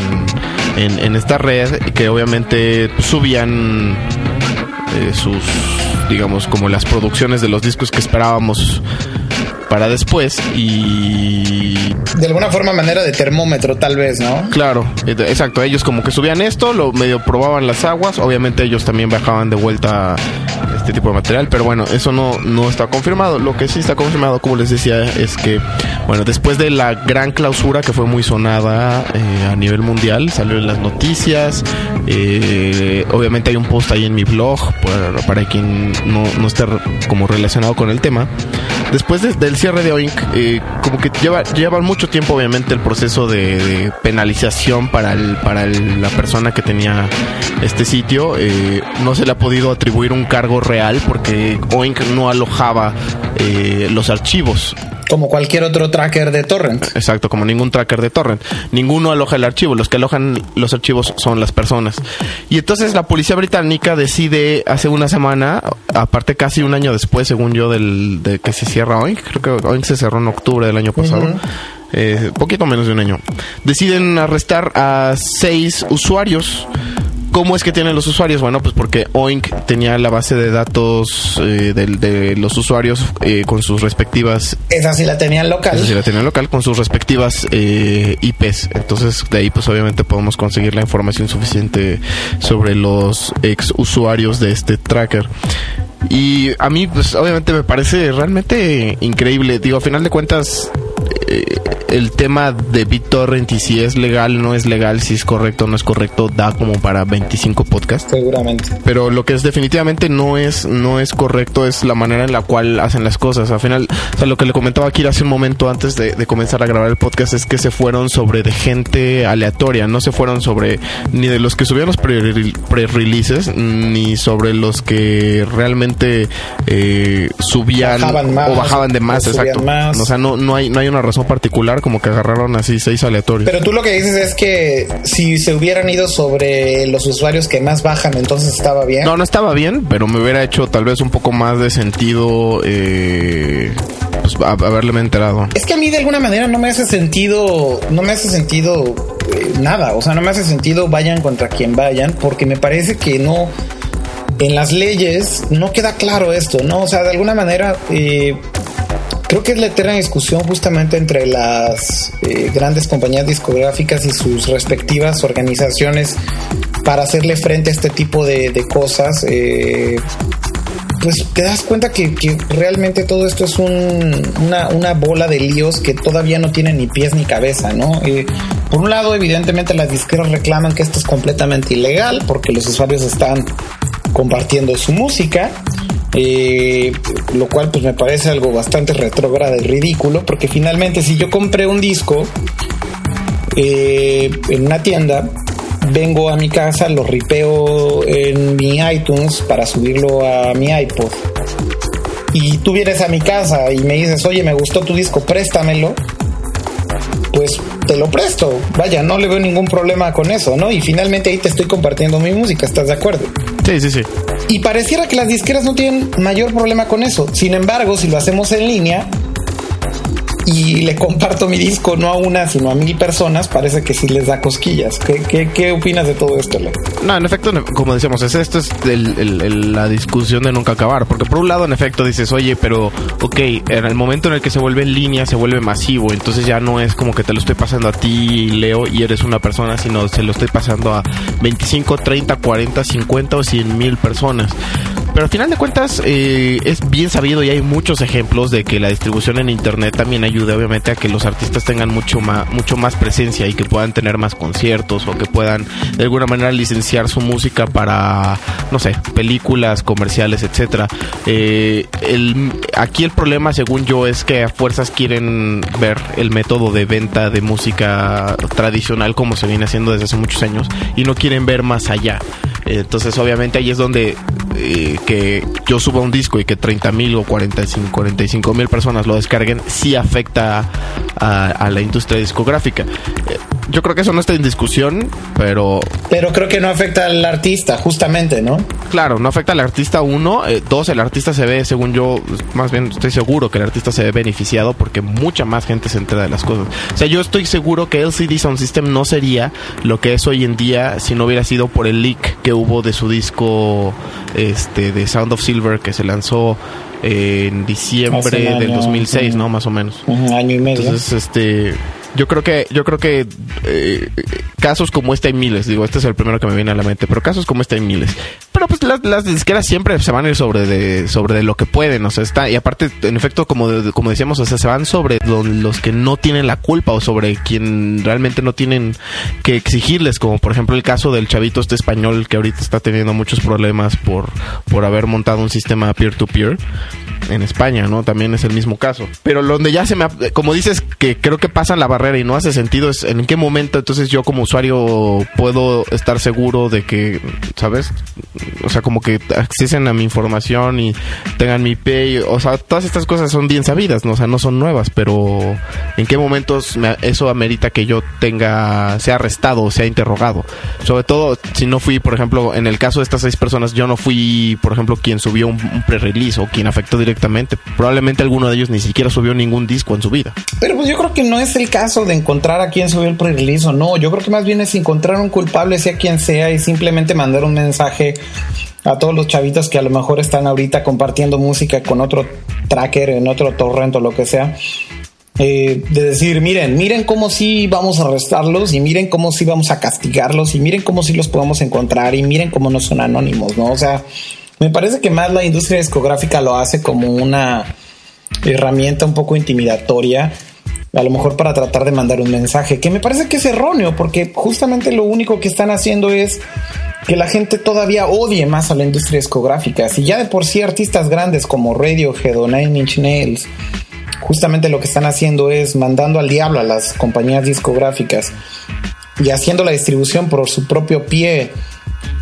en, en, esta red que obviamente subían eh, sus digamos, como las producciones de los discos que esperábamos para después y de alguna forma manera de termómetro tal vez, ¿no? Claro, exacto, ellos como que subían esto, lo medio probaban las aguas, obviamente ellos también bajaban de vuelta este tipo de material, pero bueno, eso no no está confirmado. Lo que sí está confirmado, como les decía, es que bueno, después de la gran clausura que fue muy sonada eh, a nivel mundial, salió en las noticias, eh, obviamente hay un post ahí en mi blog para, para quien no, no esté como relacionado con el tema. Después de, del cierre de Oink, eh, como que lleva, mucho tiempo, obviamente, el proceso de, de penalización para, el, para el, la persona que tenía este sitio. Eh, no se le ha podido atribuir un cargo real porque Oink no alojaba eh, los archivos como cualquier otro tracker de torrent. Exacto, como ningún tracker de torrent. Ninguno aloja el archivo, los que alojan los archivos son las personas. Y entonces la policía británica decide hace una semana, aparte casi un año después, según yo, del, de que se cierra Oink, creo que Oink se cerró en octubre del año pasado. Uh -huh. Eh, poquito menos de un año. Deciden arrestar a seis usuarios ¿Cómo es que tienen los usuarios? Bueno, pues porque Oink tenía la base de datos eh, de, de, los usuarios eh, con sus respectivas. Esa sí la tenían local. Esa sí la tenían local con sus respectivas eh, IPs. Entonces, de ahí, pues obviamente podemos conseguir la información suficiente sobre los ex usuarios de este tracker. Y a mí, pues obviamente me parece realmente increíble. Digo, a final de cuentas, eh, el tema de BitTorrent y si es legal, no es legal, si es correcto, no es correcto, da como para 25 podcasts. Seguramente. Pero lo que es definitivamente no es, no es correcto es la manera en la cual hacen las cosas. Al final, o sea, lo que le comentaba aquí hace un momento antes de, de comenzar a grabar el podcast es que se fueron sobre de gente aleatoria, no se fueron sobre ni de los que subían los pre- pre-releases, ni sobre los que realmente eh, subían Bajaban más, o bajaban de más, exacto. más. O sea, no, no, hay, no hay una razón particular como que agarraron así seis aleatorios. Pero tú lo que dices es que si se hubieran ido sobre los usuarios que más bajan, entonces estaba bien. No, no estaba bien, pero me hubiera hecho tal vez un poco más de sentido eh, pues, haberle enterado. Es que a mí de alguna manera no me hace sentido, no me hace sentido eh, nada, o sea, no me hace sentido vayan contra quien vayan, porque me parece que no, en las leyes no queda claro esto, ¿no? O sea, de alguna manera eh, creo que es la eterna discusión justamente entre las eh, grandes compañías discográficas y sus respectivas organizaciones para hacerle frente a este tipo de, cosas. eh, pues te das cuenta que, realmente todo esto es un- una, bola de líos que todavía no tiene ni pies ni cabeza, ¿no? Por un lado, evidentemente las disqueras reclaman que esto es completamente ilegal porque los usuarios están compartiendo su música. eh, lo cual pues me parece algo bastante retrógrado y ridículo porque finalmente si yo compré un disco eh, en una tienda vengo a mi casa, lo ripeo en mi iTunes para subirlo a mi iPod. Y tú vienes a mi casa y me dices, oye, me gustó tu disco, préstamelo. Pues te lo presto. Vaya, no le veo ningún problema con eso, ¿no? Y finalmente ahí te estoy compartiendo mi música, ¿estás de acuerdo? Sí, sí, sí. Y pareciera que las disqueras no tienen mayor problema con eso. Sin embargo, si lo hacemos en línea y le comparto mi disco no a una, sino a mil personas, parece que sí les da cosquillas. ¿Qué, qué, qué opinas de todo esto, Le? No, en efecto, como decíamos, es, esto es el- la discusión de nunca acabar. Porque por un lado, en efecto, dices, oye, pero, ok, en el momento en el que se vuelve en línea, se vuelve masivo. Entonces ya no es como que te lo estoy pasando a ti, Leo, y eres una persona, sino se lo estoy pasando a 25, 30, 40, 50 o 100 mil personas. Pero al final de cuentas eh, es bien sabido y hay muchos ejemplos de que la distribución en internet también ayuda obviamente a que los artistas tengan mucho más, mucho más presencia y que puedan tener más conciertos o que puedan de alguna manera licenciar su música para, no sé, películas, comerciales, etcétera. Eh, el, aquí el problema, según yo, es que a fuerzas quieren ver el método de venta de música tradicional como se viene haciendo desde hace muchos años y no quieren ver más allá. Entonces, obviamente, ahí es donde eh, que yo suba un disco y que 30 mil o 45 mil personas lo descarguen, sí afecta a, a la industria discográfica. Eh, yo creo que eso no está en discusión, pero Pero creo que no afecta al artista, justamente, ¿no? claro, no afecta al artista uno. Eh, dos, el artista se ve, según yo, más bien estoy seguro que el artista se ve beneficiado porque mucha más gente se entera de las cosas. O sea, yo estoy seguro que LCD Sound System no sería lo que es hoy en día si no hubiera sido por el leak que hubo de su disco este de Sound of Silver que se lanzó en diciembre del año, 2006, ujú. ¿no? Más o menos. Un año y medio. Entonces, este, yo creo que, yo creo que eh, casos como este hay miles. Digo, este es el primero que me viene a la mente, pero casos como este hay miles. Pero pues las, las disqueras siempre se van a ir sobre de, sobre de lo que pueden, o sea, está, y aparte, en efecto, como, de- como decíamos, o sea, se van sobre lo- los que no tienen la culpa o sobre quien realmente no tienen que exigirles, como por ejemplo el caso del chavito este español que ahorita está teniendo muchos problemas por, por haber montado un sistema peer-to-peer en España, ¿no? También es el mismo caso. Pero donde ya se me... Como dices que creo que pasan la barrera y no hace sentido es en qué momento entonces yo como usuario puedo estar seguro de que, ¿sabes? O sea, como que accesen a mi información y tengan mi IP. o sea, todas estas cosas son bien sabidas, ¿no? O sea, no son nuevas, pero ¿en qué momentos me- eso amerita que yo tenga... sea arrestado o sea interrogado? Sobre todo si no fui, por ejemplo, en el caso de estas seis personas, yo no fui, por ejemplo, quien subió un, un pre-release o quien afectó directamente. Probablemente alguno de ellos ni siquiera subió ningún disco en su vida. Pero pues yo creo que no es el caso de encontrar a quién subió el pre-release o no. Yo creo que más bien es encontrar un culpable, sea quien sea, y simplemente mandar un mensaje a todos los chavitos que a lo mejor están ahorita compartiendo música con otro tracker, en otro torrent o lo que sea. eh, de decir, miren, miren cómo sí vamos a arrestarlos y miren cómo sí vamos a castigarlos y miren cómo sí los podemos encontrar y miren cómo no son anónimos, ¿no? O sea, Me parece que más la industria discográfica lo hace como una herramienta un poco intimidatoria, a lo mejor para tratar de mandar un mensaje, que me parece que es erróneo, porque justamente lo único que están haciendo es que la gente todavía odie más a la industria discográfica. Si ya de por sí artistas grandes como Radiohead o Nine Inch Nails, justamente lo que están haciendo es mandando al diablo a las compañías discográficas y haciendo la distribución por su propio pie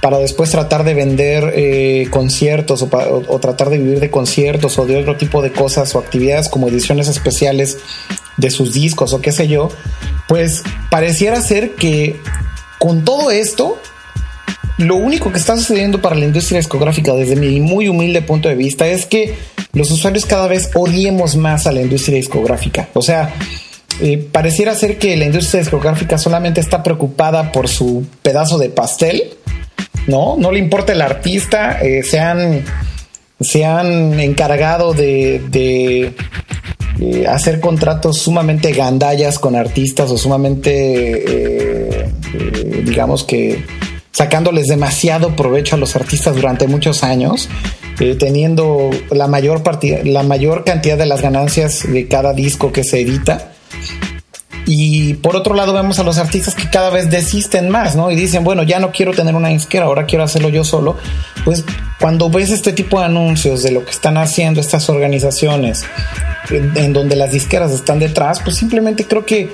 para después tratar de vender eh, conciertos o, tratar de vivir de conciertos o de otro tipo de cosas o actividades como ediciones especiales de sus discos o qué sé yo, pues pareciera ser que con todo esto, lo único que está sucediendo para la industria discográfica desde mi muy humilde punto de vista es que los usuarios cada vez odiemos más a la industria discográfica. O sea, eh, pareciera ser que la industria discográfica solamente está preocupada por su pedazo de pastel, ¿no? No le importa el artista, eh, se, han, se han encargado de, de, eh, hacer contratos sumamente gandallas con artistas o sumamente, eh, eh, digamos que sacándoles demasiado provecho a los artistas durante muchos años, teniendo la mayor, la mayor cantidad de las ganancias de cada disco que se edita. Y por otro lado vemos a los artistas que cada vez desisten más, ¿no? Y dicen, bueno, ya no quiero tener una disquera, ahora quiero hacerlo yo solo. Pues cuando ves este tipo de anuncios de lo que están haciendo estas organizaciones, en, donde las disqueras están detrás, pues simplemente creo que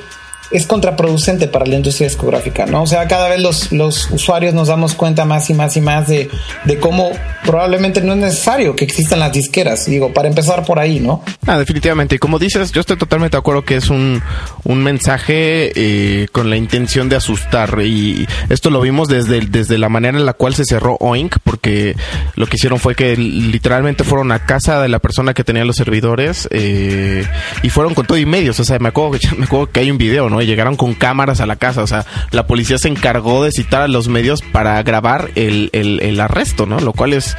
es contraproducente para la industria discográfica, ¿no? O sea, cada vez los, los usuarios nos damos cuenta más y más y más de, de cómo probablemente no es necesario que existan las disqueras. Digo, para empezar por ahí, ¿no? Ah, definitivamente. Y como dices, yo estoy totalmente de acuerdo que es un, un mensaje eh, con la intención de asustar. Y esto lo vimos desde, desde la manera en la cual se cerró Oink, porque lo que hicieron fue que literalmente fueron a casa de la persona que tenía los servidores eh, y fueron con todo y medios. O sea, me acuerdo, (laughs) me acuerdo que hay un video, ¿no? Llegaron con cámaras a la casa. O sea, la policía se encargó de citar a los medios para grabar el, el, el arresto, ¿no? Lo cual es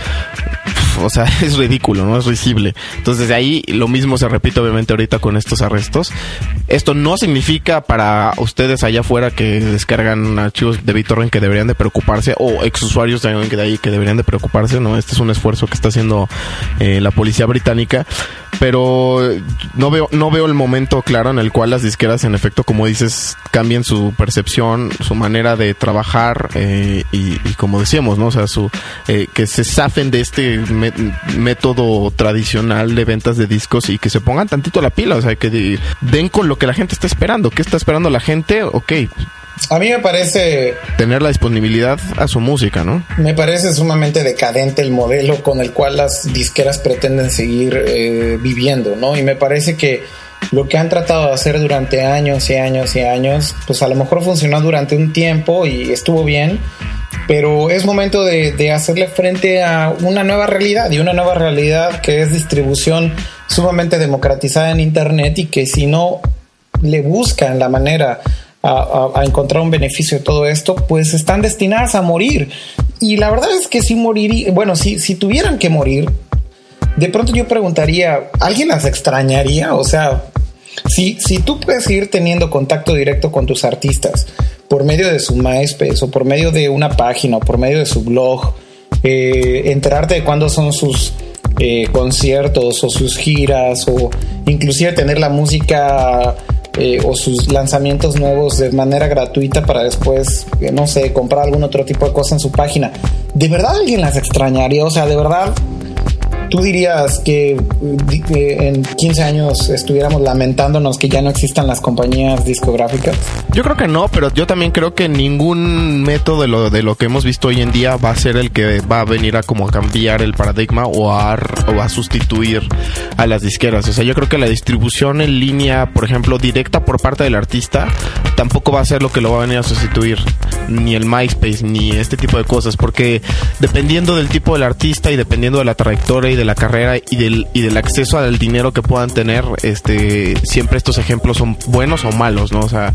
o sea, (laughs) es ridículo, ¿no? Es risible. Entonces, de ahí lo mismo se repite obviamente ahorita con estos arrestos. Esto no significa para ustedes allá afuera que descargan archivos de BitTorrent que deberían de preocuparse o exusuarios también que de ahí que deberían de preocuparse, ¿no? Este es un esfuerzo que está haciendo eh, la policía británica, pero no veo no veo el momento claro en el cual las disqueras en efecto, como dices, cambien su percepción, su manera de trabajar eh, y, y como decíamos, ¿no? O sea, su eh, que se zafen de este método tradicional de ventas de discos y que se pongan tantito la pila, o sea, que de- den con lo que la gente está esperando. ¿Qué está esperando la gente? Ok, A mí me parece tener la disponibilidad a su música, ¿no? Me parece sumamente decadente el modelo con el cual las disqueras pretenden seguir eh, viviendo, ¿no? Y me parece que lo que han tratado de hacer durante años y años y años, pues a lo mejor funcionó durante un tiempo y estuvo bien, pero es momento de, de hacerle frente a una nueva realidad y una nueva realidad que es distribución sumamente democratizada en Internet y que si no le buscan la manera a, encontrar un beneficio de todo esto, pues están destinadas a morir. Y la verdad es que si moriría, bueno, si, si tuvieran que morir, de pronto yo preguntaría, ¿alguien las extrañaría? O sea, si, si tú puedes seguir teniendo contacto directo con tus artistas por medio de su MySpace o por medio de una página o por medio de su blog, eh, enterarte de cuándo son sus eh, conciertos o sus giras o inclusive tener la música eh, o sus lanzamientos nuevos de manera gratuita para después, eh, no sé, comprar algún otro tipo de cosa en su página. ¿De verdad alguien las extrañaría? O sea, ¿de verdad tú dirías que en 15 años estuviéramos lamentándonos que ya no existan las compañías discográficas? Yo creo que no, pero yo también creo que ningún método de lo, de lo que hemos visto hoy en día va a ser el que va a venir a como cambiar el paradigma o a, o a sustituir a las disqueras. O sea, yo creo que la distribución en línea, por ejemplo, directa por parte del artista, tampoco va a ser lo que lo va a venir a sustituir. Ni el MySpace, ni este tipo de cosas. Porque dependiendo del tipo del artista y dependiendo de la trayectoria y de la carrera y del, y del acceso al dinero que puedan tener, este, siempre estos ejemplos son buenos o malos, ¿no? O sea,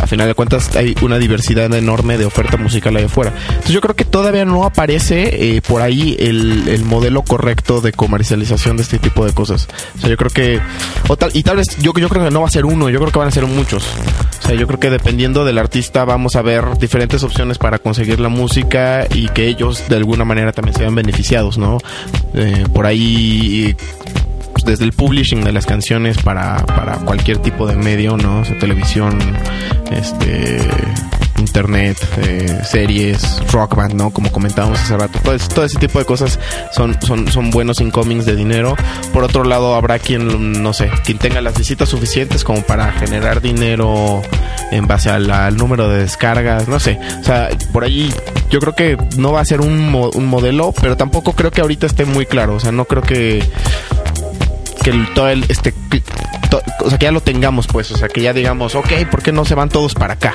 a final de cuentas hay una diversidad enorme de oferta musical ahí afuera. Entonces yo creo que todavía no aparece eh, por ahí el, el modelo correcto de comercialización de este tipo de cosas. O sea, yo creo que, o tal, y tal vez yo, yo creo que no va a ser uno, yo creo que van a ser muchos. O sea, yo creo que dependiendo del artista vamos a ver diferentes diferentes opciones para conseguir la música y que ellos de alguna manera también se vean beneficiados, ¿no? Eh, por ahí pues, desde el publishing de las canciones para, para cualquier tipo de medio, ¿no? O sea, televisión, este internet, eh, series, rock band, ¿no? Como comentábamos hace rato. Todo, todo ese tipo de cosas son, son, son buenos incomings de dinero. Por otro lado, habrá quien, no sé, quien tenga las visitas suficientes como para generar dinero en base al, número de descargas, no sé. O sea, por ahí yo creo que no va a ser un, mo- un modelo, pero tampoco creo que ahorita esté muy claro. O sea, no creo que que el, todo el este to- o sea que ya lo tengamos pues o sea que ya digamos ok ¿por qué no se van todos para acá?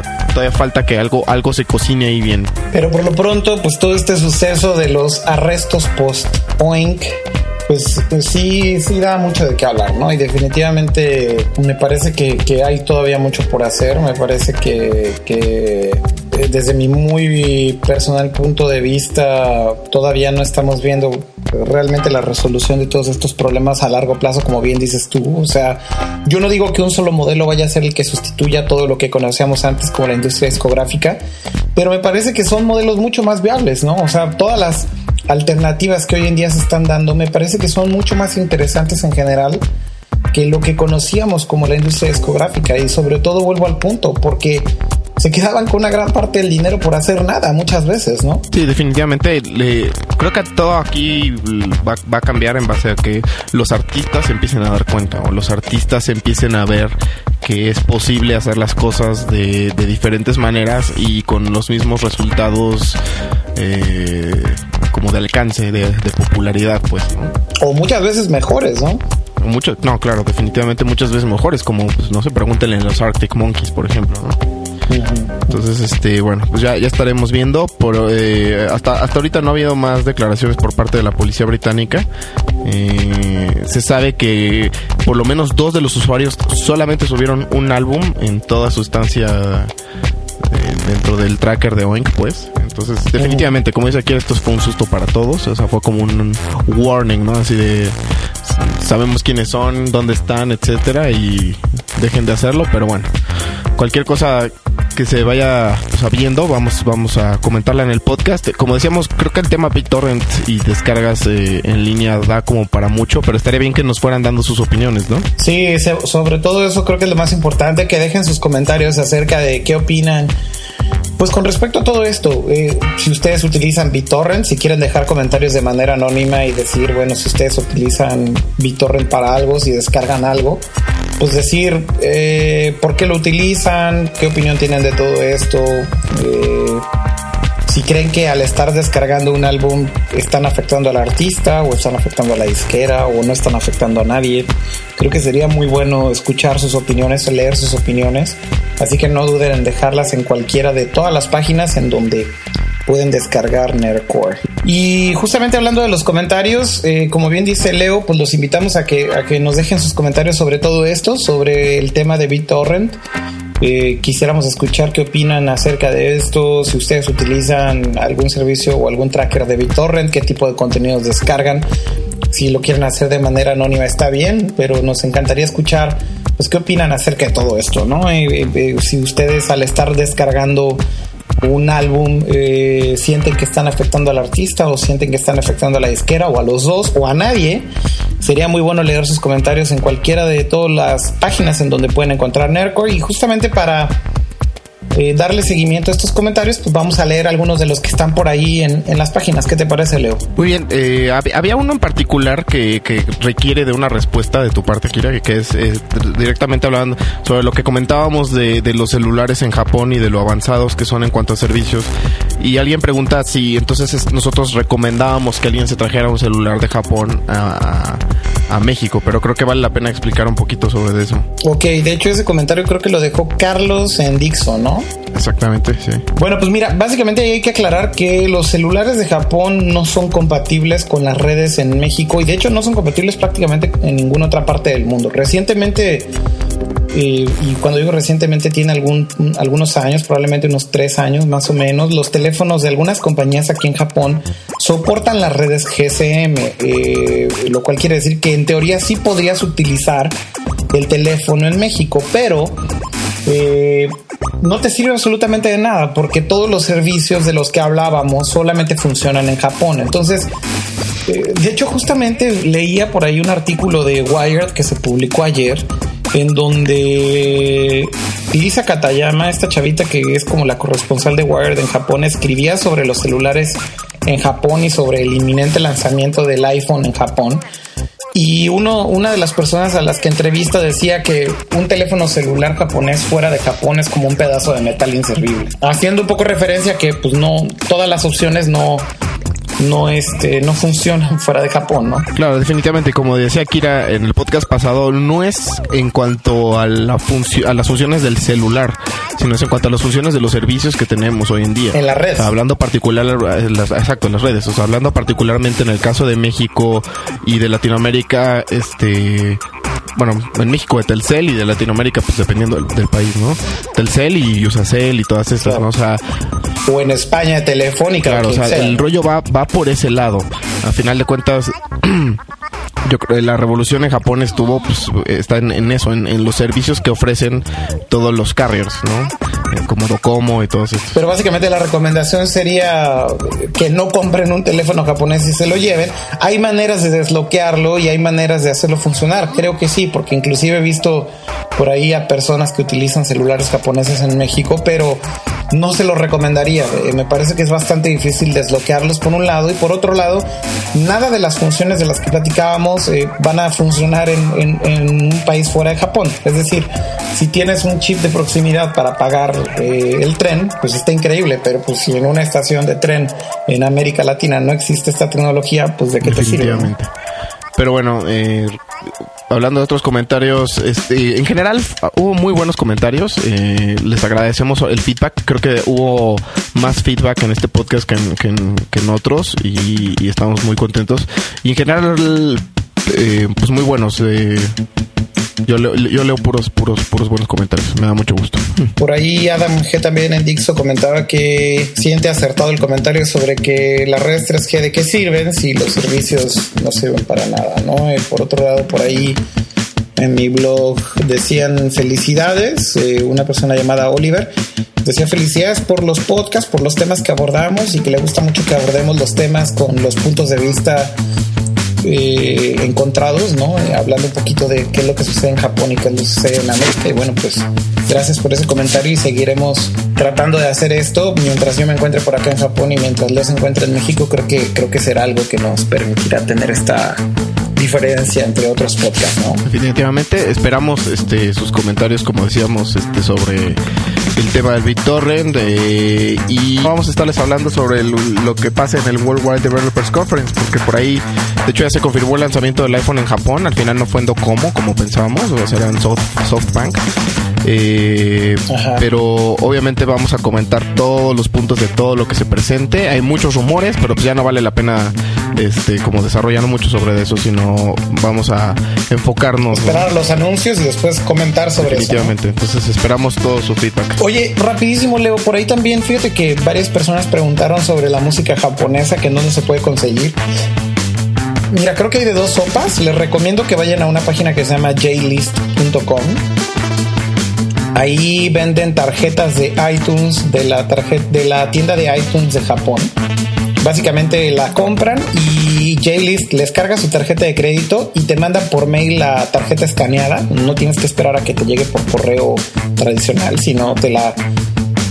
Todavía falta que algo algo se cocine ahí bien Pero por lo pronto, pues todo este suceso de los arrestos post-Oink, pues, pues sí, sí da mucho de qué hablar, ¿no? Y definitivamente me parece que, que hay todavía mucho por hacer. Me parece que, desde mi muy personal punto de vista todavía no estamos viendo realmente la resolución de todos estos problemas a largo plazo, como bien dices tú. O sea, yo no digo que un solo modelo vaya a ser el que sustituya todo lo que conocíamos antes como la industria discográfica, pero me parece que son modelos mucho más viables, ¿no? O sea, todas las alternativas que hoy en día se están dando me parece que son mucho más interesantes en general que lo que conocíamos como la industria discográfica y sobre todo vuelvo al punto porque se quedaban con una gran parte del dinero por hacer nada muchas veces, ¿no? sí definitivamente le- creo que todo aquí va, va a cambiar en base a que los artistas se empiecen a dar cuenta o los artistas empiecen a ver que es posible hacer las cosas de, de diferentes maneras y con los mismos resultados eh, como de alcance de, de popularidad pues ¿no? O muchas veces mejores, ¿no? Mucho, no, claro, definitivamente muchas veces mejores, como, pues, no sé, pregúntenle en los Arctic Monkeys, por ejemplo, ¿no? Entonces, este, bueno, pues ya, ya estaremos viendo. Por, eh, hasta, hasta ahorita no ha habido más declaraciones por parte de la policía británica. Eh, se sabe que por lo menos dos de los usuarios solamente subieron un álbum en toda su estancia eh, dentro del tracker de Oink, pues. Entonces, definitivamente, como dice aquí, esto fue un susto para todos. O sea, fue como un warning, ¿no? Así de sabemos quiénes son, dónde están, etcétera, y dejen de hacerlo, pero bueno, cualquier cosa que se vaya sabiendo, vamos, vamos a comentarla en el podcast. Como decíamos, creo que el tema BitTorrent y descargas eh, en línea da como para mucho, pero estaría bien que nos fueran dando sus opiniones, ¿no? Sí, sobre todo eso creo que es lo más importante, que dejen sus comentarios acerca de qué opinan. Pues con respecto a todo esto, eh, si ustedes utilizan BitTorrent, si quieren dejar comentarios de manera anónima y decir, bueno, si ustedes utilizan BitTorrent para algo, si descargan algo, pues decir eh, por qué lo utilizan, qué opinión tienen de todo esto, eh, si creen que al estar descargando un álbum están afectando al artista o están afectando a la disquera o no están afectando a nadie. Creo que sería muy bueno escuchar sus opiniones, leer sus opiniones. Así que no duden en dejarlas en cualquiera de todas las páginas en donde pueden descargar Nerdcore. Y justamente hablando de los comentarios, eh, como bien dice Leo, pues los invitamos a que, a que nos dejen sus comentarios sobre todo esto, sobre el tema de BitTorrent. Eh, quisiéramos escuchar qué opinan acerca de esto, si ustedes utilizan algún servicio o algún tracker de BitTorrent, qué tipo de contenidos descargan. Si lo quieren hacer de manera anónima está bien, pero nos encantaría escuchar pues qué opinan acerca de todo esto, ¿no? Eh, eh, si ustedes al estar descargando un álbum eh, sienten que están afectando al artista o sienten que están afectando a la disquera o a los dos o a nadie, sería muy bueno leer sus comentarios en cualquiera de todas las páginas en donde pueden encontrar Nerdcore. Y justamente para eh, darle seguimiento a estos comentarios, pues vamos a leer algunos de los que están por ahí en, en las páginas. ¿Qué te parece, Leo? Muy bien, eh, hab- había uno en particular que, que requiere de una respuesta de tu parte, Kira, que- que es eh, directamente hablando sobre lo que comentábamos de, de los celulares en Japón y de lo avanzados que son en cuanto a servicios. Y alguien pregunta si entonces es- nosotros recomendábamos que alguien se trajera un celular de Japón a, a- México, pero creo que vale la pena explicar un poquito sobre eso. Ok, de hecho ese comentario creo que lo dejó Carlos en Dixon, ¿no? Exactamente, sí. Bueno, pues mira, básicamente hay que aclarar que los celulares de Japón no son compatibles con las redes en México y de hecho no son compatibles prácticamente en ninguna otra parte del mundo. Recientemente, eh, y cuando digo recientemente tiene algún, algunos años, probablemente unos tres años más o menos, los teléfonos de algunas compañías aquí en Japón soportan las redes GSM, eh, lo cual quiere decir que en teoría sí podrías utilizar el teléfono en México, pero eh, no te sirve absolutamente de nada porque todos los servicios de los que hablábamos solamente funcionan en Japón. Entonces, de hecho, justamente leía por ahí un artículo de Wired que se publicó ayer en donde Lisa Katayama, esta chavita que es como la corresponsal de Wired en Japón, escribía sobre los celulares en Japón y sobre el inminente lanzamiento del iPhone en Japón. Y uno, una de las personas a las que entrevista decía que un teléfono celular japonés fuera de Japón es como un pedazo de metal inservible. Haciendo un poco referencia que pues no, todas las opciones no, no este no funcionan (laughs) fuera de Japón, ¿no? Claro, definitivamente, como decía Kira en el podcast pasado, no es en cuanto a la a las funciones del celular, sino es en cuanto a las funciones de los servicios que tenemos hoy en día. En la red. O sea, hablando particular las- exacto, en las redes, o sea, hablando particularmente en el caso de México y de Latinoamérica, este bueno, en México de Telcel y de Latinoamérica, pues dependiendo del, del país, ¿no? Telcel y Usacell y todas estas, Claro. ¿no? O sea, O en España Telefónica. Claro, o sea, sea. el rollo va, va por ese lado. A final de cuentas, (clears throat) yo creo que la revolución en Japón estuvo, pues, está en, en eso, en, en los servicios que ofrecen todos los carriers, ¿no? Eh, Como y todos estos. Pero básicamente la recomendación sería que no compren un teléfono japonés y se lo lleven. Hay maneras de desbloquearlo y hay maneras de hacerlo funcionar. Creo que sí, porque inclusive he visto por ahí a personas que utilizan celulares japoneses en México, pero no se lo recomendaría. Eh, Me parece que es bastante difícil desbloquearlos por un lado y por otro lado, nada de las funciones de las que platicábamos eh, van a funcionar en, un país fuera de Japón. Es decir, si tienes un chip de proximidad para pagar eh, el tren, pues está increíble, pero pues si en una estación de tren en América Latina no existe esta tecnología, pues de qué te sirve. Pero bueno, eh, hablando de otros comentarios, este, en general f- hubo muy buenos comentarios. eh, les agradecemos el feedback. Creo que hubo más feedback en este podcast que en, que en- que en otros y, y estamos muy contentos. Y en general, eh, pues muy buenos. eh, yo, leo, puros, puros, puros buenos comentarios. Me da mucho gusto. Por ahí Adam G también en Dixo comentaba que siente acertado el comentario sobre que las redes 3G de qué sirven si los servicios no sirven para nada, ¿no? Eh, por otro lado, por ahí en mi blog decían felicidades, una persona llamada Oliver decía felicidades por los podcasts, por los temas que abordamos y que le gusta mucho que abordemos los temas con los puntos de vista eh, encontrados, ¿no? Eh, hablando un poquito de qué es lo que sucede en Japón y qué es lo que sucede en América. Y bueno, pues gracias por ese comentario y seguiremos tratando de hacer esto mientras yo me encuentre por acá en Japón y mientras Leo se encuentre en México. Creo que creo que será algo que nos permitirá tener esta diferencia entre otros podcasts, ¿no? Definitivamente esperamos este sus comentarios como decíamos este sobre el tema del BitTorrent eh, y vamos a estarles hablando sobre el- lo que pasa en el Worldwide Developers Conference porque por ahí de hecho ya se confirmó el lanzamiento del iPhone en Japón al final no fue en Docomo como pensábamos o sea era en Soft, SoftBank eh, pero obviamente vamos a comentar todos los puntos de todo lo que se presente hay muchos rumores pero pues ya no vale la pena este como desarrollar mucho sobre eso sino vamos a enfocarnos ¿no? Esperar los anuncios y después comentar sobre eso. ¿no? definitivamente entonces esperamos todo su feedback Oye, rapidísimo, Leo, por ahí también, fíjate que varias personas preguntaron sobre la música japonesa que no se puede conseguir. Mira, creo que hay de dos sopas. Les recomiendo que vayan a una página que se llama jlist.com. Ahí venden tarjetas de iTunes de la tarjeta de la tienda de iTunes de Japón. Básicamente la compran y JList les carga su tarjeta de crédito y te manda por mail la tarjeta escaneada. No tienes que esperar a que te llegue por correo tradicional, sino te la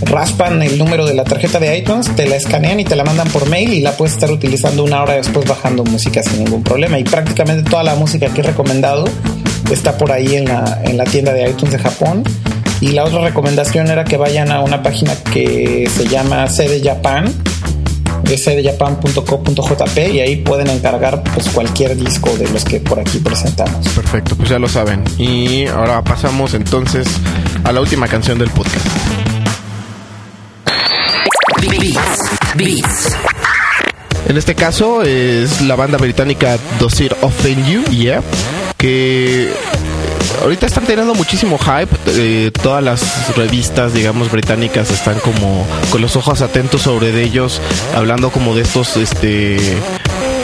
raspan el número de la tarjeta de iTunes, te la escanean y te la mandan por mail y la puedes estar utilizando una hora después bajando música sin ningún problema. Y prácticamente toda la música que he recomendado está por ahí en la, en la tienda de iTunes de Japón. Y la otra recomendación era que vayan a una página que se llama Sede Japan, es y ahí pueden encargar pues cualquier disco de los que por aquí presentamos. perfecto pues ya lo saben y ahora pasamos entonces a la última canción del podcast Beats. Beats. En este caso es la banda británica It Offend You, yeah, que ahorita están teniendo muchísimo hype. eh, todas las revistas, digamos, británicas están como con los ojos atentos sobre ellos, hablando como de estos, este.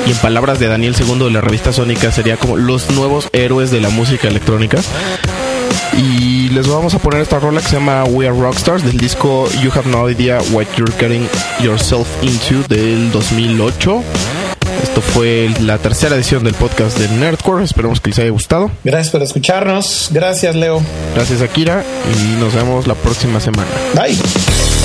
Y en palabras de Daniel II de la revista Sónica, sería como los nuevos héroes de la música electrónica. Y les vamos a poner esta rola que se llama We Are Rockstars del disco You Have No Idea What You're Getting Yourself Into del 2008. Esto fue la tercera edición del podcast de Nerdcore. Esperemos que les haya gustado. Gracias por escucharnos. Gracias, Leo. Gracias, Akira. Y nos vemos la próxima semana. Bye.